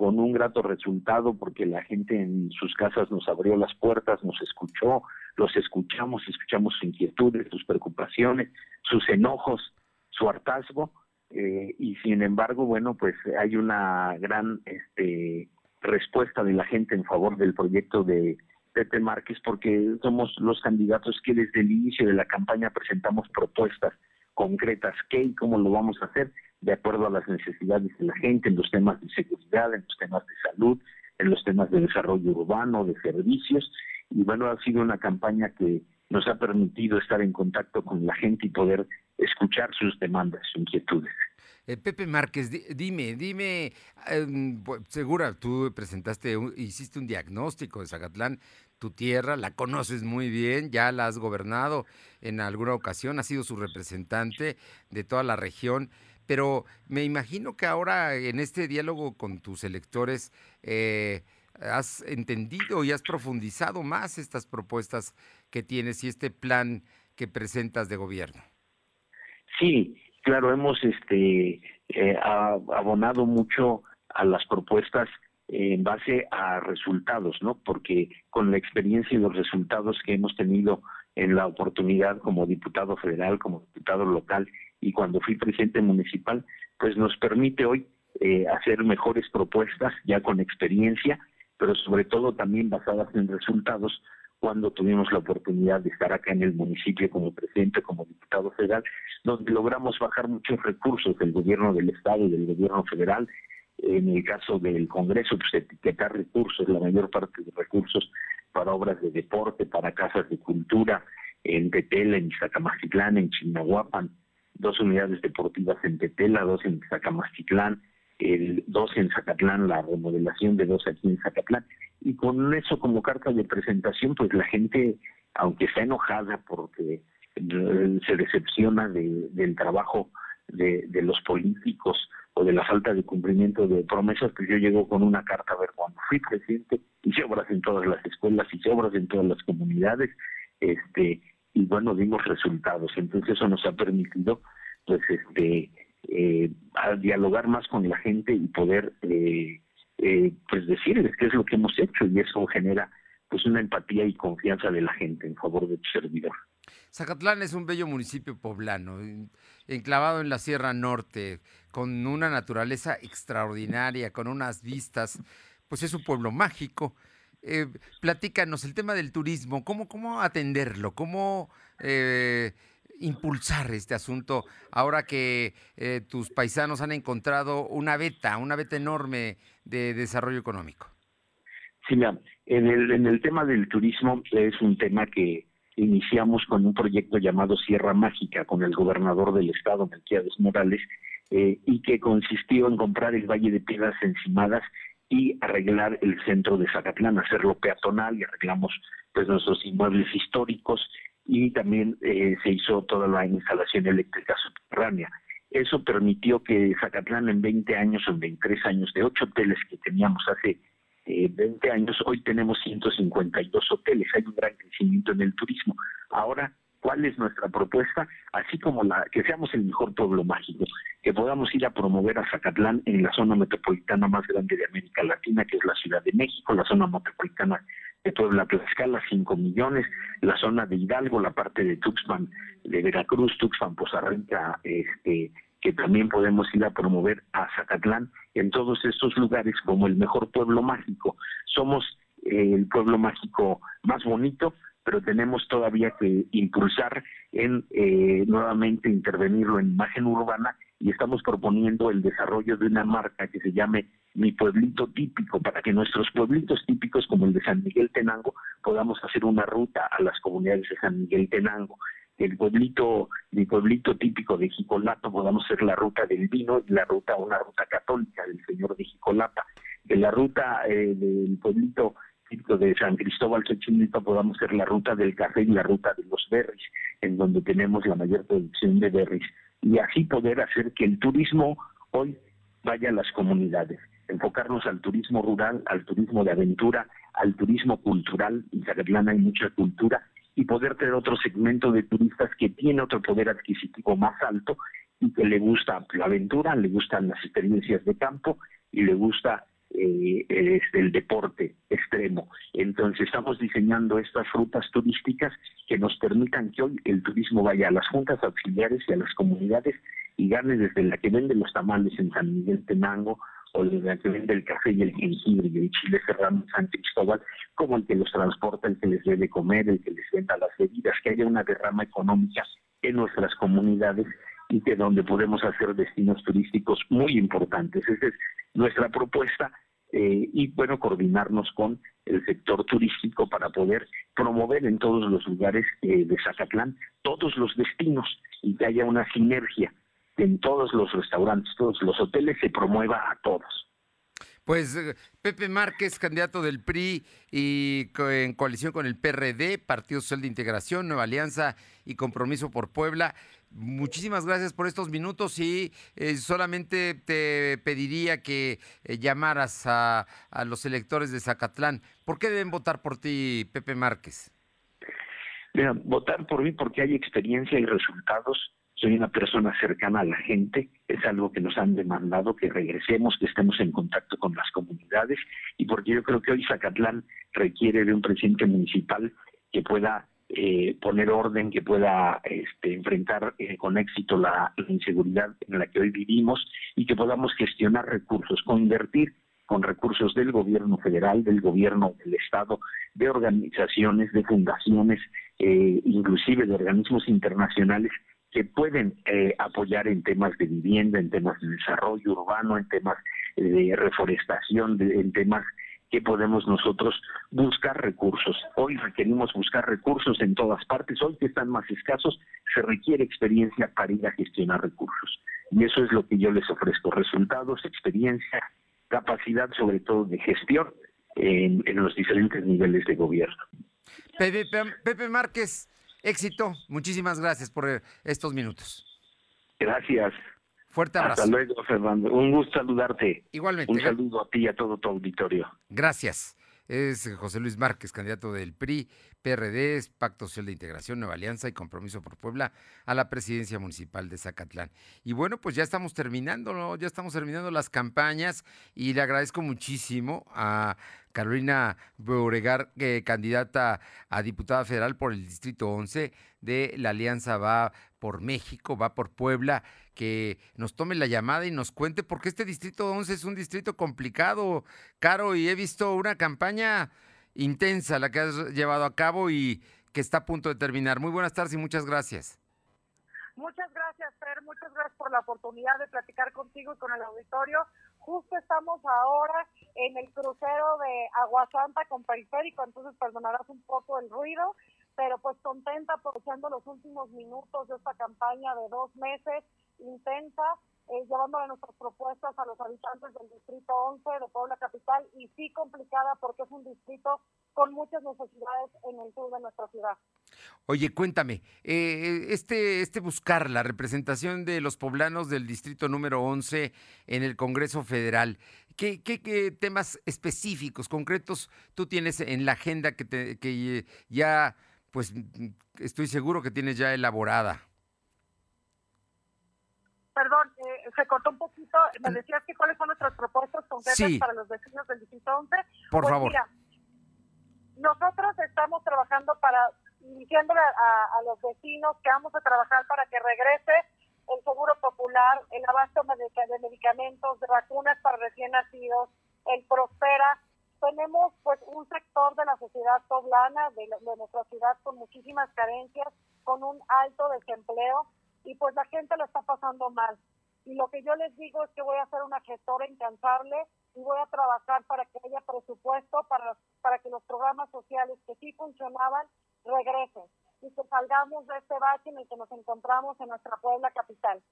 con un grato resultado porque la gente en sus casas nos abrió las puertas, nos escuchó, los escuchamos, escuchamos sus inquietudes, sus preocupaciones, sus enojos, su hartazgo eh, y sin embargo, bueno, pues hay una gran este, respuesta de la gente en favor del proyecto de Pepe Márquez porque somos los candidatos que desde el inicio de la campaña presentamos propuestas concretas, qué y cómo lo vamos a hacer de acuerdo a las necesidades de la gente en los temas de seguridad, en los temas de salud, en los temas de desarrollo urbano, de servicios. Y bueno, ha sido una campaña que nos ha permitido estar en contacto con la gente y poder escuchar sus demandas, sus inquietudes. Eh, Pepe Márquez, dime, dime, em, segura, tú presentaste, hiciste un diagnóstico de Zacatlán, tu tierra, la conoces muy bien, ya la has gobernado en alguna ocasión, has sido su representante de toda la región pero me imagino que ahora en este diálogo con tus electores eh, has entendido y has profundizado más estas propuestas que tienes y este plan que presentas de gobierno. Sí, claro, hemos este eh, abonado mucho a las propuestas en base a resultados, ¿no? Porque con la experiencia y los resultados que hemos tenido en la oportunidad como diputado federal, como diputado local y cuando fui presidente municipal, pues nos permite hoy eh, hacer mejores propuestas ya con experiencia, pero sobre todo también basadas en resultados cuando tuvimos la oportunidad de estar acá en el municipio como presidente, como diputado federal, donde logramos bajar muchos recursos del gobierno del Estado y del gobierno federal. En el caso del Congreso, pues etiquetar recursos, la mayor parte de recursos para obras de deporte, para casas de cultura, en Tetela, en Iztacamacitlán, en Chinahuapan, dos unidades deportivas en Tetela, dos en Zacamastitlán, el, dos en Zacatlán, la remodelación de dos aquí en Zacatlán. Y con eso como carta de presentación, pues la gente, aunque está enojada porque eh, se decepciona del trabajo de, de, los políticos o de la falta de cumplimiento de promesas, pues yo llego con una carta a ver cuando fui presidente, hice obras en todas las escuelas, hice obras en todas las comunidades, este y bueno dimos resultados entonces eso nos ha permitido pues este eh, dialogar más con la gente y poder eh, eh, pues decirles qué es lo que hemos hecho y eso genera pues una empatía y confianza de la gente en favor de tu servidor. Zacatlán es un bello municipio poblano, enclavado en la Sierra Norte, con una naturaleza extraordinaria, con unas vistas, pues es un pueblo mágico platícanos el tema del turismo, cómo, cómo atenderlo, cómo impulsar este asunto ahora que eh, tus paisanos han encontrado una beta, una beta enorme de desarrollo económico. Sí, mira, en el, en el tema del turismo es un tema que iniciamos con un proyecto llamado Sierra Mágica con el gobernador del estado, Melquiades Morales, eh, y que consistió en comprar el Valle de Piedras Encimadas y arreglar el centro de Zacatlán, hacerlo peatonal y arreglamos pues nuestros inmuebles históricos y también eh, se hizo toda la instalación eléctrica subterránea. Eso permitió que Zacatlán en 20 años o en 23 años, de 8 hoteles que teníamos hace 20 eh, años, hoy tenemos 152 hoteles, hay un gran crecimiento en el turismo. Ahora cuál es nuestra propuesta, así como la que seamos el mejor pueblo mágico, que podamos ir a promover a Zacatlán en la zona metropolitana más grande de América Latina, que es la Ciudad de México, la zona metropolitana de Puebla Tlaxcala, 5 millones, la zona de Hidalgo, la parte de Tuxpan, de Veracruz, Tuxpan, Poza Rica, este, que también podemos ir a promover a Zacatlán en todos estos lugares como el mejor pueblo mágico. Somos el pueblo mágico más bonito, pero tenemos todavía que impulsar en eh, nuevamente intervenirlo en imagen urbana y estamos proponiendo el desarrollo de una marca que se llame Mi Pueblito Típico, para que nuestros pueblitos típicos como el de San Miguel Tenango podamos hacer una ruta a las comunidades de San Miguel Tenango el pueblito, mi pueblito típico de Jicolata, podamos hacer la ruta del vino y la ruta, una ruta católica del señor de Jicolata. De la ruta eh, del pueblito de San Cristóbal Xochimilpa podamos hacer la ruta del café y la ruta de los berries, en donde tenemos la mayor producción de berries. Y así poder hacer que el turismo hoy vaya a las comunidades enfocarnos al turismo rural, al turismo de aventura, al turismo cultural. En Zacatlán hay mucha cultura y poder tener otro segmento de turistas que tiene otro poder adquisitivo más alto y que le gusta la aventura, le gustan las experiencias de campo y le gusta eh, este, el deporte extremo. Entonces estamos diseñando estas rutas turísticas que nos permitan que hoy el turismo vaya a las juntas auxiliares y a las comunidades y gane desde la que vende los tamales en San Miguel Tenango o el que vende el café y el jengibre y el chile serrano en San Cristóbal, como el que los transporta, el que les debe comer, el que les venda las bebidas, que haya una derrama económica en nuestras comunidades y que donde podemos hacer destinos turísticos muy importantes. Esa es nuestra propuesta eh, y bueno, coordinarnos con el sector turístico para poder promover en todos los lugares eh, de Zacatlán todos los destinos y que haya una sinergia en todos los restaurantes, todos los hoteles, se promueva a todos. Pues eh, Pepe Márquez, candidato del PRI y en coalición con el PRD, Partido Social de Integración, Nueva Alianza y Compromiso por Puebla. Muchísimas gracias por estos minutos y eh, solamente te pediría que eh, llamaras a, a, los electores de Zacatlán. ¿Por qué deben votar por ti, Pepe Márquez? Mira, votar por mí porque hay experiencia y resultados soy una persona cercana a la gente, es algo que nos han demandado, que regresemos, que estemos en contacto con las comunidades y porque yo creo que hoy Zacatlán requiere de un presidente municipal que pueda eh, poner orden, que pueda este, enfrentar eh, con éxito la, inseguridad en la que hoy vivimos y que podamos gestionar recursos, convertir con recursos del gobierno federal, del gobierno del Estado, de organizaciones, de fundaciones, eh, inclusive de organismos internacionales que pueden eh, apoyar en temas de vivienda, en temas de desarrollo urbano, en temas de reforestación, en temas que podemos nosotros buscar recursos. Hoy requerimos buscar recursos en todas partes, hoy que están más escasos, se requiere experiencia para ir a gestionar recursos. Y eso es lo que yo les ofrezco, resultados, experiencia, capacidad sobre todo de gestión en, los diferentes niveles de gobierno. Pepe, Pepe Márquez, Éxito. Muchísimas gracias por estos minutos. Gracias. Fuerte abrazo. Hasta luego, Fernando. Un gusto saludarte. Igualmente. Un saludo a ti y a todo tu auditorio. Gracias. Es José Luis Márquez, candidato del PRI, PRD, Pacto Social de Integración, Nueva Alianza y Compromiso por Puebla a la presidencia municipal de Zacatlán. Y bueno, pues ya estamos terminando, ya estamos terminando las campañas y le agradezco muchísimo a Carolina Beauregar, eh, candidata a diputada federal por el Distrito 11 de la Alianza Va por México, Va por Puebla, que nos tome la llamada y nos cuente, porque este Distrito 11 es un distrito complicado, caro, y he visto una campaña intensa la que has llevado a cabo y que está a punto de terminar. Muy buenas tardes y muchas gracias. Muchas gracias, Fer. Muchas gracias por la oportunidad de platicar contigo y con el auditorio. Justo estamos ahora en el crucero de Aguasanta con Periférico, entonces perdonarás un poco el ruido, pero pues contenta aprovechando los últimos minutos de esta campaña de dos meses intensa eh, llevándole nuestras propuestas a los habitantes del Distrito 11 de Puebla Capital y sí complicada porque es un distrito con muchas necesidades en el sur de nuestra ciudad. Oye, cuéntame, eh, este, este buscar la representación de los poblanos del distrito número 11 en el Congreso Federal, ¿qué, qué, qué temas específicos, concretos tú tienes en la agenda que, te, que ya, pues estoy seguro que tienes ya elaborada? perdón, eh, se cortó un poquito. Me decías que cuáles son nuestras propuestas concretas para los vecinos del Distrito 11. Por pues favor. Mira, nosotros estamos trabajando para, diciéndole a, los vecinos que vamos a trabajar para que regrese el seguro popular, el abasto de medicamentos, de vacunas para recién nacidos, el Prospera, tenemos pues un sector de la sociedad poblana, de, de nuestra ciudad con muchísimas carencias, con un alto desempleo y pues la gente lo está pasando mal. Y lo que yo les digo es que voy a ser una gestora incansable y voy a trabajar para que haya presupuesto para, para que los programas sociales que sí funcionaban regresen y que salgamos de este bache en el que nos encontramos en nuestra Puebla capital.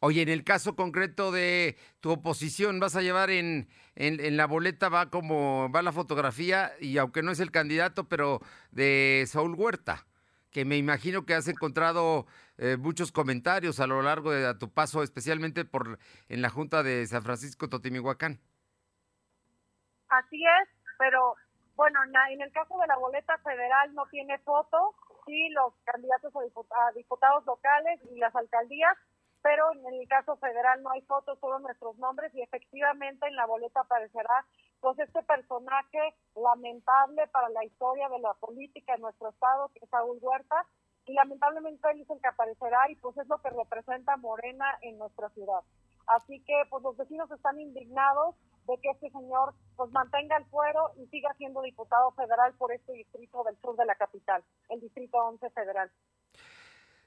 Oye, en el caso concreto de tu oposición, vas a llevar en, en, la boleta, va como va la fotografía, y aunque no es el candidato, pero de Saúl Huerta, que me imagino que has encontrado eh, muchos comentarios a lo largo de tu paso, especialmente por en la Junta de San Francisco Totimihuacán. Así es, pero bueno, en el caso de la boleta federal no tiene foto, sí los candidatos a diputados locales y las alcaldías pero en el caso federal no hay fotos, solo nuestros nombres y efectivamente en la boleta aparecerá pues este personaje lamentable para la historia de la política en nuestro estado, que es Saúl Huerta, y lamentablemente él es el que aparecerá y pues es lo que representa Morena en nuestra ciudad. Así que pues los vecinos están indignados de que este señor pues mantenga el fuero y siga siendo diputado federal por este distrito del sur de la capital, el distrito 11 federal.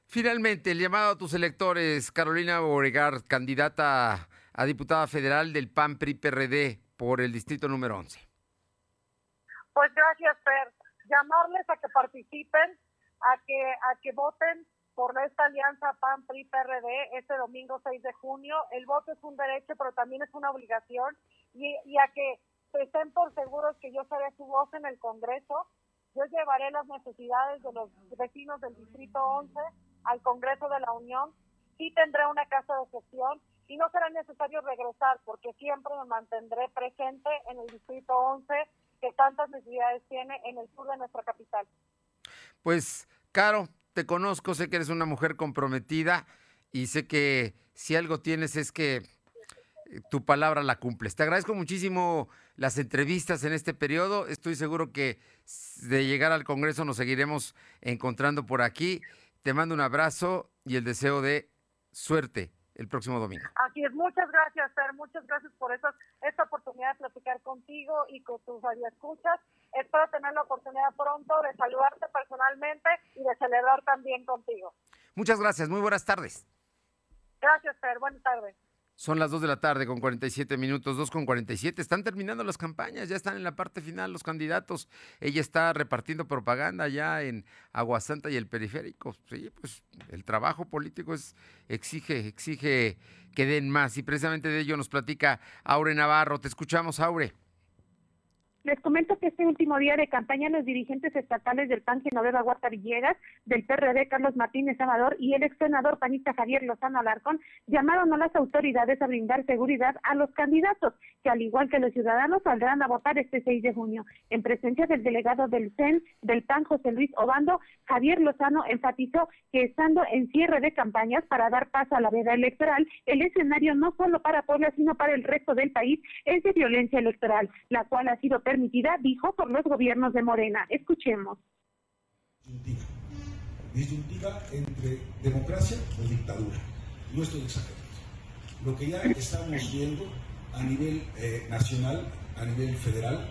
Finalmente, el llamado a tus electores, Carolina Boregar, candidata a diputada federal del PAN PRI PRD por el distrito número 11. Pues gracias, Per. Llamarles a que participen, a que a que voten por esta alianza PAN PRI PRD este domingo 6 de junio. El voto es un derecho, pero también es una obligación y, y a que estén por seguros que yo seré su voz en el Congreso. Yo llevaré las necesidades de los vecinos del distrito 11 al Congreso de la Unión, sí tendré una casa de gestión y no será necesario regresar porque siempre me mantendré presente en el Distrito 11 que tantas necesidades tiene en el sur de nuestra capital. Pues, Caro, te conozco, sé que eres una mujer comprometida y sé que si algo tienes es que eh, tu palabra la cumples. Te agradezco muchísimo las entrevistas en este periodo. Estoy seguro que de llegar al Congreso nos seguiremos encontrando por aquí. Te mando un abrazo y el deseo de suerte el próximo domingo. Así es, muchas gracias, Fer, muchas gracias por esta oportunidad de platicar contigo y con tus escuchas. Espero tener la oportunidad pronto de saludarte personalmente y de celebrar también contigo. Muchas gracias, muy buenas tardes. Gracias, Fer, buenas tardes. Son las 2 de la tarde con 47 minutos, 2 con 47. Están terminando las campañas, ya están en la parte final los candidatos. Ella está repartiendo propaganda ya en Aguasanta y el periférico. Sí, pues el trabajo político es, exige, exige que den más. Y precisamente de ello nos platica Aure Navarro. Te escuchamos, Aure. Les comento que este último día de campaña los dirigentes estatales del PAN Genoveva Huerta Villegas, del PRD Carlos Martínez Amador y el ex senador panista Javier Lozano Alarcón llamaron a las autoridades a brindar seguridad a los candidatos, que al igual que los ciudadanos saldrán a votar este 6 de junio. En presencia del delegado del CEN del PAN José Luis Obando, Javier Lozano enfatizó que estando en cierre de campañas para dar paso a la veda electoral, el escenario no solo para Puebla, sino para el resto del país es de violencia electoral, la cual ha sido permitida, dijo, por los gobiernos de Morena. Escuchemos. Disyuntiva entre democracia o dictadura. No estoy exagerando. Lo que ya estamos viendo a nivel eh, nacional, a nivel federal,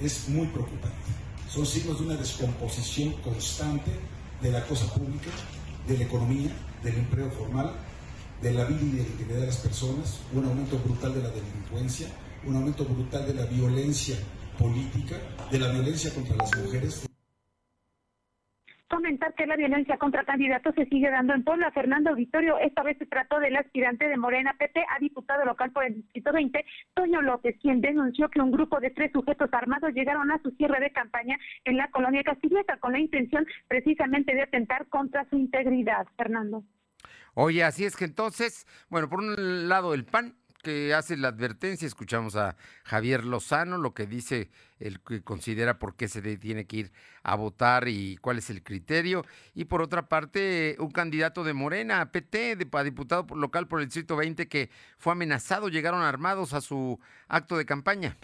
es muy preocupante. Son signos de una descomposición constante de la cosa pública, de la economía, del empleo formal, de la vida y de la integridad de las personas, un aumento brutal de la delincuencia, un aumento brutal de la violencia política, de la violencia contra las mujeres. Comentar que la violencia contra candidatos se sigue dando en Puebla. Fernando Auditorio, esta vez se trató del aspirante de Morena PT a diputado local por el Distrito 20, Toño López, quien denunció que un grupo de tres sujetos armados llegaron a su cierre de campaña en la colonia Castilleta con la intención precisamente de atentar contra su integridad. Fernando. Oye, así es que entonces, bueno, por un lado el PAN que hace la advertencia, escuchamos a Javier Lozano, lo que dice el que considera por qué se tiene que ir a votar y cuál es el criterio. Y por otra parte, un candidato de Morena, PT, de, a diputado local por el Distrito 20, que fue amenazado, llegaron armados a su acto de campaña.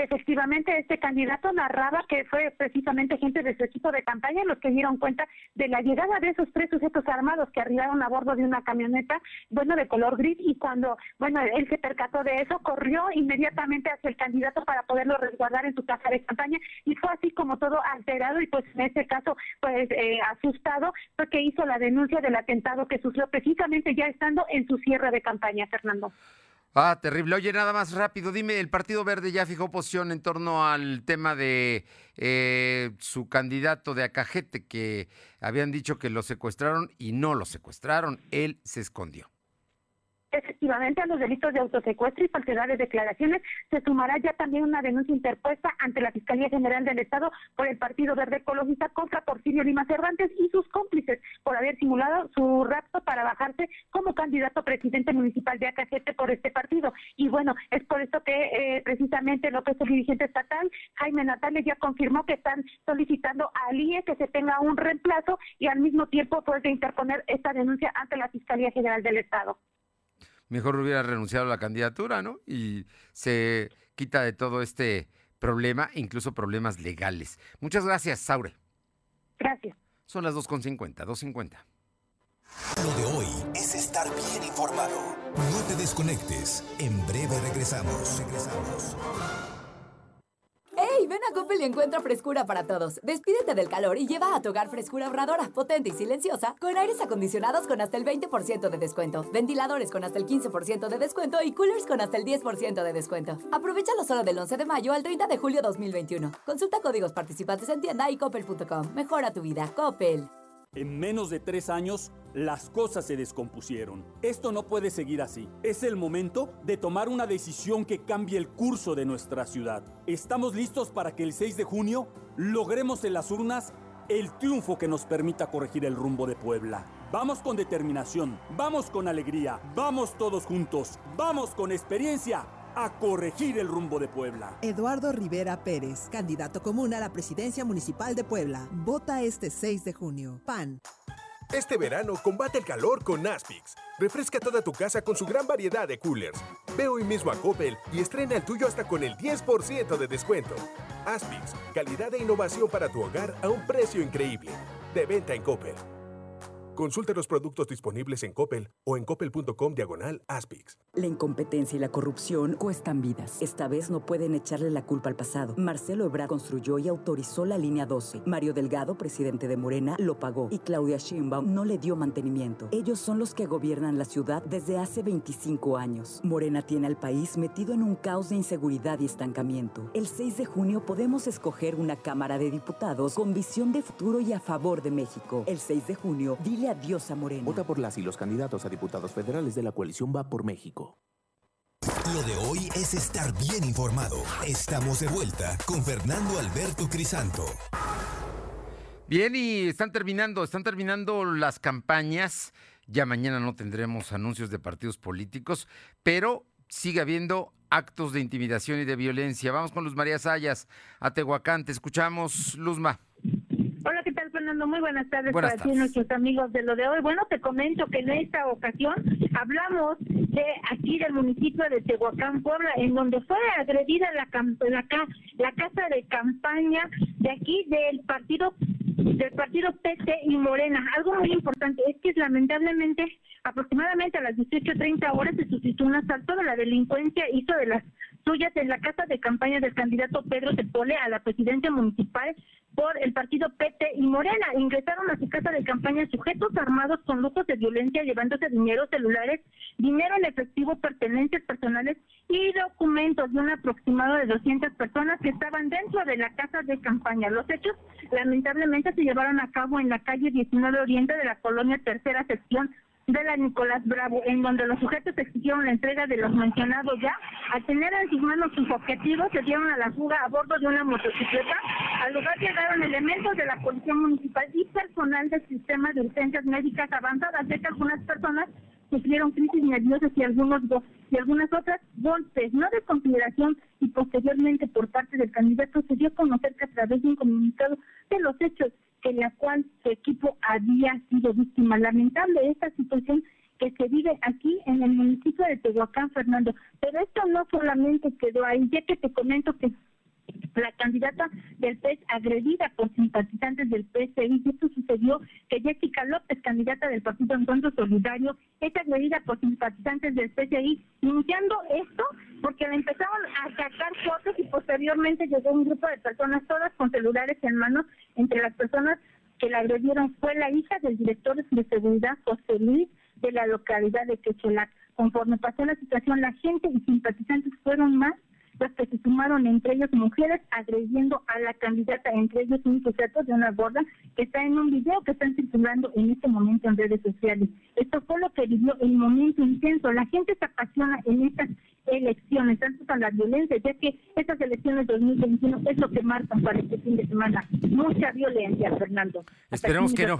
Efectivamente, este candidato narraba que fue precisamente gente de su equipo de campaña los que dieron cuenta de la llegada de esos tres sujetos armados que arribaron a bordo de una camioneta, bueno, de color gris, y cuando, bueno, él se percató de eso, corrió inmediatamente hacia el candidato para poderlo resguardar en su casa de campaña, y fue así como todo alterado, y pues en este caso, pues eh, asustado, fue que hizo la denuncia del atentado que sufrió precisamente ya estando en su cierre de campaña, Fernando. Ah, terrible. Oye, nada más rápido, dime, el Partido Verde ya fijó posición en torno al tema de eh, su candidato de Acajete, que habían dicho que lo secuestraron y no lo secuestraron, él se escondió. Efectivamente, a los delitos de autosecuestro y falsedad de declaraciones se sumará ya también una denuncia interpuesta ante la Fiscalía General del Estado por el Partido Verde Ecologista contra Porfirio Lima Cervantes y sus cómplices por haber simulado su rapto para bajarse como candidato a presidente municipal de Acajete por este partido. Y bueno, es por esto que eh, precisamente López, el dirigente estatal, Jaime Natales, ya confirmó que están solicitando al IE que se tenga un reemplazo y al mismo tiempo puede interponer esta denuncia ante la Fiscalía General del Estado mejor hubiera renunciado a la candidatura, ¿no? Y se quita de todo este problema, incluso problemas legales. Muchas gracias, Saure. Gracias. Son las 2.50, 2.50. Lo de hoy es estar bien informado. No te desconectes. En breve regresamos. Regresamos. Ven a Coppel y encuentra frescura para todos. Despídete del calor y lleva a tu hogar frescura ahorradora, potente y silenciosa, con aires acondicionados con hasta el 20% de descuento, ventiladores con hasta el 15% de descuento y coolers con hasta el 10% de descuento. Aprovechalo solo del 11 de mayo al 30 de julio 2021. Consulta códigos participantes en tienda y coppel.com. Mejora tu vida. Coppel. En menos de tres años, las cosas se descompusieron. Esto no puede seguir así. Es el momento de tomar una decisión que cambie el curso de nuestra ciudad. Estamos listos para que el 6 de junio logremos en las urnas el triunfo que nos permita corregir el rumbo de Puebla. Vamos con determinación, vamos con alegría, vamos todos juntos, vamos con experiencia a corregir el rumbo de Puebla. Eduardo Rivera Pérez, candidato común a la presidencia municipal de Puebla. Vota este 6 de junio. PAN. Este verano combate el calor con Aspix. Refresca toda tu casa con su gran variedad de coolers. Ve hoy mismo a Coppel y estrena el tuyo hasta con el 10% de descuento. Aspix, calidad e innovación para tu hogar a un precio increíble. De venta en Coppel. Consulta los productos disponibles en Coppel o en coppel.com diagonal Aspix. La incompetencia y la corrupción cuestan vidas. Esta vez no pueden echarle la culpa al pasado. Marcelo Ebrard construyó y autorizó la línea 12. Mario Delgado, presidente de Morena, lo pagó y Claudia Sheinbaum no le dio mantenimiento. Ellos son los que gobiernan la ciudad desde hace 25 años. Morena tiene al país metido en un caos de inseguridad y estancamiento. El 6 de junio podemos escoger una Cámara de Diputados con visión de futuro y a favor de México. El 6 de junio, dile adiós a Morena. Vota por las y los candidatos a diputados federales de la coalición Va por México. Lo de hoy es estar bien informado. Estamos de vuelta con Fernando Alberto Crisanto. Bien, y están terminando, están terminando las campañas. Ya mañana no tendremos anuncios de partidos políticos, pero sigue habiendo actos de intimidación y de violencia. Vamos con Luz María Sayas a Tehuacán. Te escuchamos, Luzma. Hola, ¿qué tal, Fernando? Muy buenas tardes Buenas para ti nuestros amigos de lo de hoy. Bueno, te comento que en esta ocasión hablamos de aquí del municipio de Tehuacán, Puebla, en donde fue agredida la, la, la casa de campaña de aquí del partido del partido PT y Morena. Algo muy importante es que lamentablemente aproximadamente a las 18.30 horas se suscitó un asalto de la delincuencia hizo de las suyas en la casa de campaña del candidato Pedro Tepole a la presidencia municipal por el partido PT y Morena. Ingresaron a su casa de campaña sujetos armados con lujos de violencia, llevándose dinero, celulares, dinero en efectivo, pertenencias personales y documentos de un aproximado de 200 personas que estaban dentro de la casa de campaña. Los hechos lamentablemente se llevaron a cabo en la calle 19 Oriente de la colonia Tercera Sección de la Nicolás Bravo, en donde los sujetos exigieron la entrega de los mencionados ya. Al tener en sus manos sus objetivos, se dieron a la fuga a bordo de una motocicleta. Al lugar llegaron elementos de la Policía Municipal y personal del Sistema de Urgencias Médicas Avanzadas, ya que algunas personas sufrieron crisis nerviosas y algunos y algunas otras golpes, no de consideración y posteriormente por parte del candidato se dio a conocer que a través de un comunicado de los hechos en la cual su equipo había sido víctima. Lamentable esta situación que se vive aquí en el municipio de Tehuacán, Fernando. Pero esto no solamente quedó ahí, ya que te comento que la candidata del PES agredida por simpatizantes del PSI. Y esto sucedió que Jessica López, candidata del Partido Encuentro Solidario, es agredida por simpatizantes del PSI, iniciando esto porque le empezaron a sacar fotos y posteriormente llegó un grupo de personas, todas con celulares en mano, entre las personas que la agredieron fue la hija del director de seguridad, José Luis, de la localidad de Quecholac. Conforme pasó la situación, la gente y simpatizantes fueron más los que se sumaron, entre ellos mujeres, agrediendo a la candidata, entre ellos un sujeto de una gorda que está en un video que están circulando en este momento en redes sociales. Esto fue lo que vivió el momento intenso. La gente se apasiona en estas elecciones, tanto para la violencia, ya que estas elecciones 2021 es lo que marcan para este fin de semana. Mucha violencia, Fernando. esperemos que no.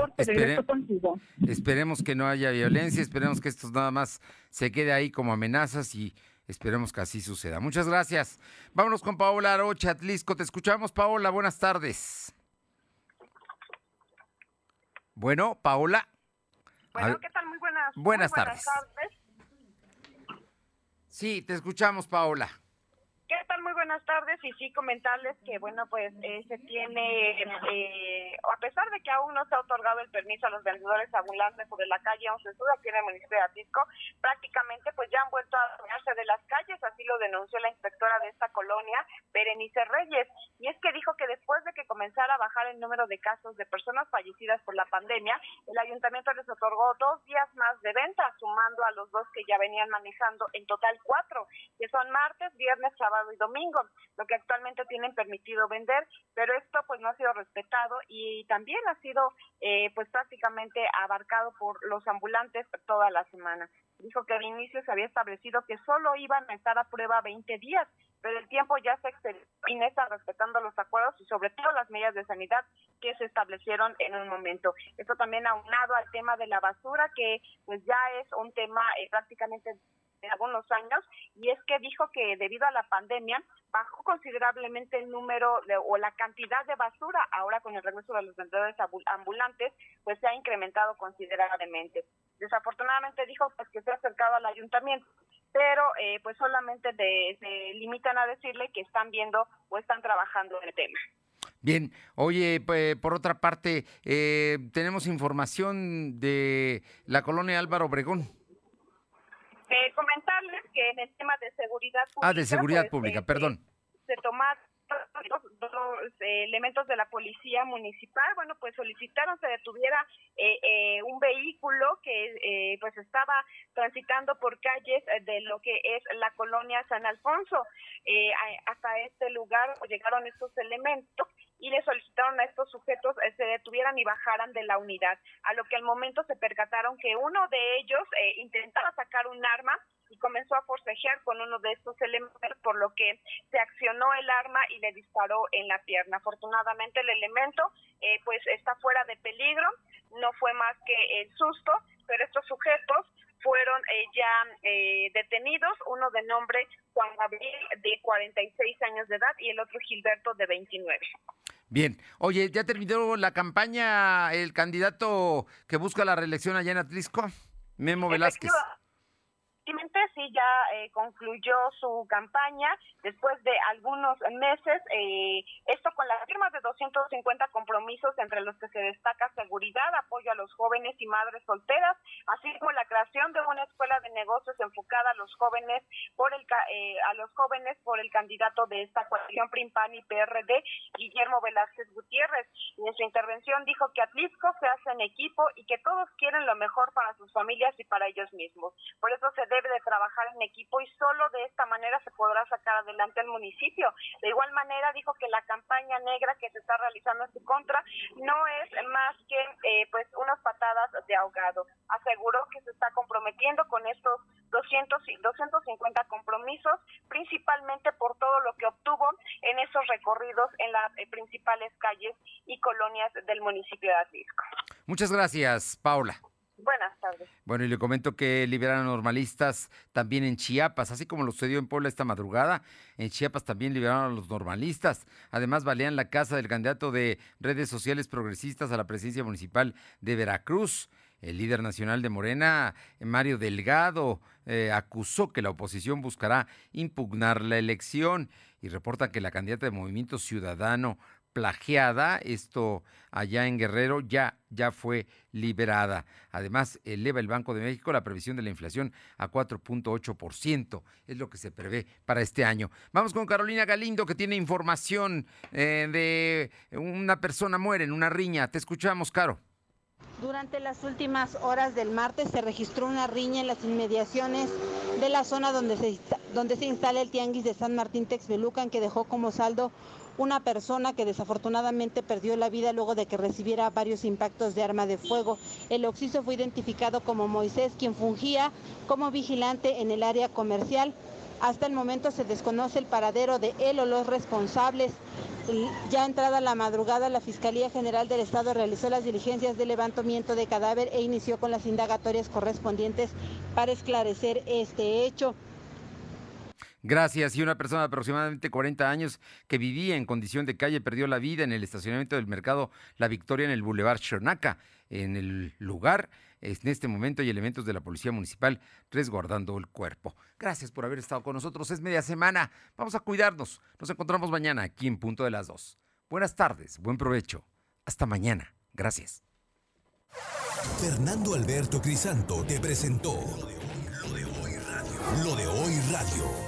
esperemos que no haya violencia, esperemos que esto nada más se quede ahí como amenazas y Esperemos que así suceda. Muchas gracias. Vámonos con Paola Arocha, Atlisco. Te escuchamos, Paola. Buenas tardes. Bueno, Paola. Bueno, ¿qué tal? Muy buenas, buenas, tardes. Sí, te escuchamos, Paola. Tardes y sí comentarles que, bueno, pues eh, se tiene, eh, a pesar de que aún no se ha otorgado el permiso a los vendedores ambulantes sobre la calle 11 Sur aquí en el municipio de Atisco, prácticamente pues ya han vuelto a adueñarse de las calles, así lo denunció la inspectora de esta colonia, Berenice Reyes, y es que dijo que después de que comenzara a bajar el número de casos de personas fallecidas por la pandemia, el ayuntamiento les otorgó dos días más de venta, sumando a los dos que ya venían manejando, en total cuatro, que son martes, viernes, sábado, y domingo, lo que actualmente tienen permitido vender, pero esto pues no ha sido respetado y también ha sido eh, pues prácticamente abarcado por los ambulantes toda la semana. Dijo que al inicio se había establecido que solo iban a estar a prueba 20 días, pero el tiempo ya se extendió y está respetando los acuerdos y sobre todo las medidas de sanidad que se establecieron en un momento. Esto también aunado al tema de la basura, que pues ya es un tema eh, prácticamente de algunos años, y es que dijo que debido a la pandemia bajó considerablemente el número o la cantidad de basura. Ahora con el regreso de los vendedores ambulantes, pues se ha incrementado considerablemente. Desafortunadamente dijo pues que se ha acercado al ayuntamiento pero eh, pues solamente se limitan a decirle que están viendo o están trabajando en el tema. Bien, oye, por otra parte, eh, tenemos información de la colonia Álvaro Obregón. Eh, comentarles que en el tema de seguridad pública. Ah, de seguridad pues, pública, perdón. Se tomaron dos, eh, elementos de la policía municipal, bueno, pues solicitaron se detuviera eh, eh, un vehículo que pues estaba transitando por calles de lo que es la colonia San Alfonso. hasta este lugar llegaron estos elementos y le solicitaron a estos sujetos se detuvieran y bajaran de la unidad, a lo que al momento se percataron que uno de ellos intentaba sacar un arma y comenzó a forcejear con uno de estos elementos, por lo que se accionó el arma y le disparó en la pierna. Afortunadamente el elemento eh, pues está fuera de peligro, no fue más que el susto, pero estos sujetos fueron eh, ya eh, detenidos, uno de nombre Juan Gabriel de 46 años de edad y el otro Gilberto de 29. Bien, oye, ¿ya terminó la campaña el candidato que busca la reelección allá en Atlisco? Memo Velázquez sí ya eh, concluyó su campaña después de algunos meses, eh, esto con las firmas de 250 compromisos entre los que se destaca seguridad, apoyo a los jóvenes y madres solteras, así como la creación de una escuela de negocios enfocada a los jóvenes por el eh, a los jóvenes por el candidato de esta coalición PRIMPAN y PRD, Guillermo Velázquez Gutiérrez. Y en su intervención dijo que Atlisco se hace en equipo y que todos quieren lo mejor para sus familias y para ellos mismos. Por eso se debe de trabajar en equipo y solo de esta manera se podrá sacar adelante el municipio. De igual manera dijo que la campaña negra que se está realizando en su contra no es más que eh, pues unas patadas de ahogado. Aseguró que se está comprometiendo con estos 200 y 250 compromisos, principalmente por todo lo que obtuvo en esos recorridos en las eh, principales calles y colonias del municipio de Atlisco. Muchas gracias, Paula. Buenas tardes. Bueno, y le comento que liberaron normalistas también en Chiapas, así como lo sucedió en Puebla esta madrugada. En Chiapas también liberaron a los normalistas. Además, balean la casa del candidato de redes sociales progresistas a la presidencia municipal de Veracruz. El líder nacional de Morena, Mario Delgado, eh, acusó que la oposición buscará impugnar la elección y reporta que la candidata de Movimiento Ciudadano plagiada, esto allá en Guerrero ya, ya fue liberada. Además, eleva el Banco de México la previsión de la inflación a 4.8%, es lo que se prevé para este año. Vamos con Carolina Galindo, que tiene información eh, de una persona muere en una riña. Te escuchamos, Caro. Durante las últimas horas del martes se registró una riña en las inmediaciones de la zona donde se, donde se instala el tianguis de San Martín Texmelucan, que dejó como saldo una persona que desafortunadamente perdió la vida luego de que recibiera varios impactos de arma de fuego. El occiso fue identificado como Moisés, quien fungía como vigilante en el área comercial. Hasta el momento se desconoce el paradero de él o los responsables. Ya entrada la madrugada, la Fiscalía General del Estado realizó las diligencias de levantamiento de cadáver e inició con las indagatorias correspondientes para esclarecer este hecho. Gracias. Y una persona de aproximadamente 40 años que vivía en condición de calle perdió la vida en el estacionamiento del mercado La Victoria en el Boulevard Xonaca. En el lugar, en este momento, hay elementos de la Policía Municipal resguardando el cuerpo. Gracias por haber estado con nosotros. Es media semana. Vamos a cuidarnos. Nos encontramos mañana aquí en punto de las dos. Buenas tardes. Buen provecho. Hasta mañana. Gracias. Fernando Alberto Crisanto te presentó Lo de hoy radio. Lo de hoy radio.